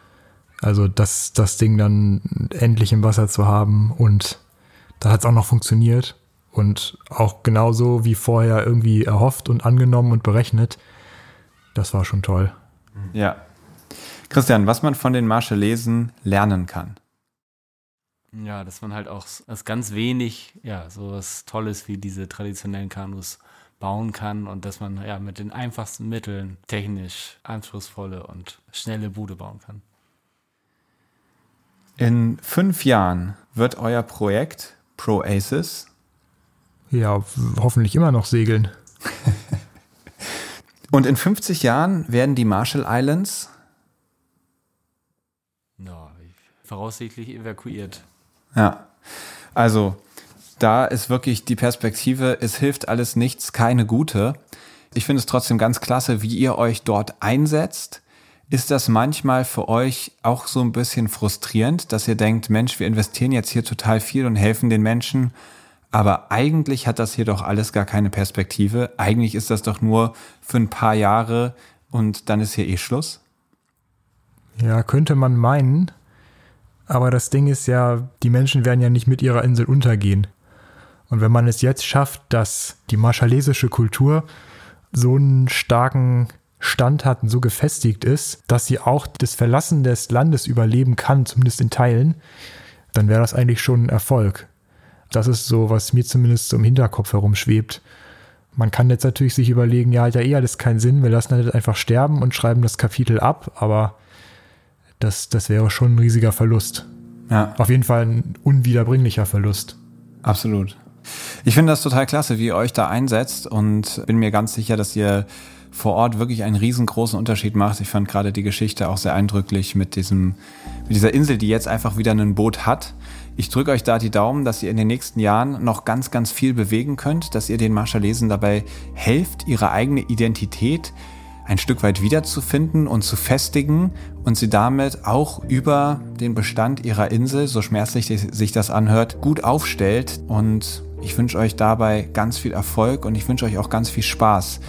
Also das, das Ding dann endlich im Wasser zu haben und da hat es auch noch funktioniert und auch genauso wie vorher irgendwie erhofft und angenommen und berechnet. Das war schon toll. Ja. Christian, was man von den Marshallesen lernen kann. Ja, dass man halt auch als ganz wenig, ja, so was Tolles wie diese traditionellen Kanus bauen kann und dass man ja mit den einfachsten Mitteln technisch anspruchsvolle und schnelle Bude bauen kann. In fünf Jahren wird euer Projekt Pro Aces ja hoffentlich immer noch segeln. und in 50 Jahren werden die Marshall Islands ja, voraussichtlich evakuiert. Ja, also da ist wirklich die Perspektive, es hilft alles nichts, keine gute. Ich finde es trotzdem ganz klasse, wie ihr euch dort einsetzt. Ist das manchmal für euch auch so ein bisschen frustrierend, dass ihr denkt, Mensch, wir investieren jetzt hier total viel und helfen den Menschen, aber eigentlich hat das hier doch alles gar keine Perspektive. Eigentlich ist das doch nur für ein paar Jahre und dann ist hier eh Schluss? Ja, könnte man meinen. Aber das Ding ist ja, die Menschen werden ja nicht mit ihrer Insel untergehen. Und wenn man es jetzt schafft, dass die marschalesische Kultur so einen starken Stand hat und so gefestigt ist, dass sie auch das Verlassen des Landes überleben kann, zumindest in Teilen, dann wäre das eigentlich schon ein Erfolg. Das ist so, was mir zumindest so im Hinterkopf herumschwebt. Man kann jetzt natürlich sich überlegen, ja, hat ja eh alles keinen Sinn, wir lassen halt einfach sterben und schreiben das Kapitel ab, aber das, das wäre schon ein riesiger Verlust. Ja. Auf jeden Fall ein unwiederbringlicher Verlust. Absolut. Ich finde das total klasse, wie ihr euch da einsetzt und bin mir ganz sicher, dass ihr vor Ort wirklich einen riesengroßen Unterschied macht. Ich fand gerade die Geschichte auch sehr eindrücklich mit diesem, mit dieser Insel, die jetzt einfach wieder ein Boot hat. Ich drücke euch da die Daumen, dass ihr in den nächsten Jahren noch ganz, ganz viel bewegen könnt, dass ihr den Marschallesen dabei helft, ihre eigene Identität ein Stück weit wiederzufinden und zu festigen und sie damit auch über den Bestand ihrer Insel, so schmerzlich sich das anhört, gut aufstellt. Und ich wünsche euch dabei ganz viel Erfolg und ich wünsche euch auch ganz viel Spaß,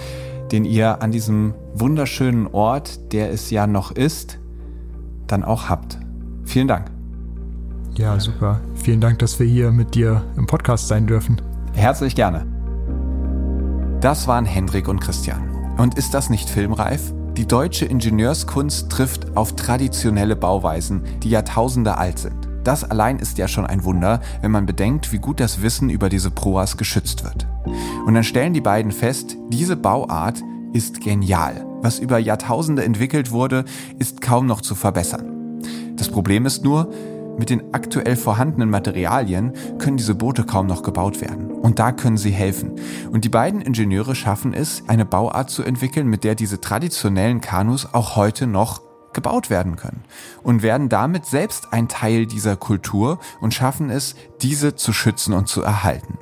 den ihr an diesem wunderschönen Ort, der es ja noch ist, dann auch habt. Vielen Dank. Ja, super. Vielen Dank, dass wir hier mit dir im Podcast sein dürfen. Herzlich gerne. Das waren Hendrik und Christian. Und ist das nicht filmreif? Die deutsche Ingenieurskunst trifft auf traditionelle Bauweisen, die Jahrtausende alt sind. Das allein ist ja schon ein Wunder, wenn man bedenkt, wie gut das Wissen über diese Proas geschützt wird. Und dann stellen die beiden fest, diese Bauart ist genial. Was über Jahrtausende entwickelt wurde, ist kaum noch zu verbessern. Das Problem ist nur, mit den aktuell vorhandenen Materialien können diese Boote kaum noch gebaut werden. Und da können sie helfen. Und die beiden Ingenieure schaffen es, eine Bauart zu entwickeln, mit der diese traditionellen Kanus auch heute noch gebaut werden können und werden damit selbst ein Teil dieser Kultur und schaffen es, diese zu schützen und zu erhalten.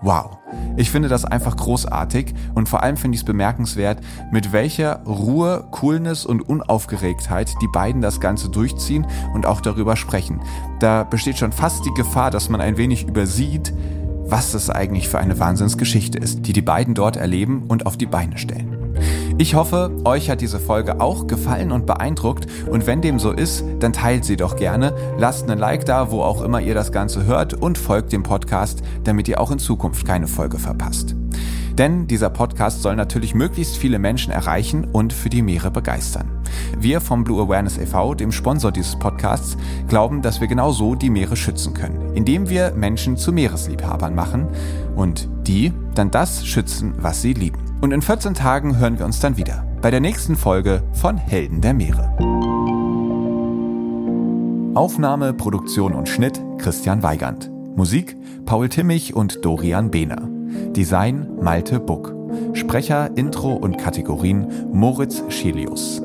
Wow. Ich finde das einfach großartig und vor allem finde ich es bemerkenswert, mit welcher Ruhe, Coolness und Unaufgeregtheit die beiden das Ganze durchziehen und auch darüber sprechen. Da besteht schon fast die Gefahr, dass man ein wenig übersieht, was das eigentlich für eine Wahnsinnsgeschichte ist, die die beiden dort erleben und auf die Beine stellen. Ich hoffe, euch hat diese Folge auch gefallen und beeindruckt und wenn dem so ist, dann teilt sie doch gerne, lasst einen Like da, wo auch immer ihr das Ganze hört und folgt dem Podcast, damit ihr auch in Zukunft keine Folge verpasst. Denn dieser Podcast soll natürlich möglichst viele Menschen erreichen und für die Meere begeistern. Wir vom Blue Awareness e.V., dem Sponsor dieses Podcasts, glauben, dass wir genau so die Meere schützen können, indem wir Menschen zu Meeresliebhabern machen und die dann das schützen, was sie lieben. Und in 14 Tagen hören wir uns dann wieder bei der nächsten Folge von Helden der Meere. Aufnahme, Produktion und Schnitt Christian Weigand. Musik Paul Timmich und Dorian Behner. Design Malte Buck. Sprecher, Intro und Kategorien Moritz Schelius.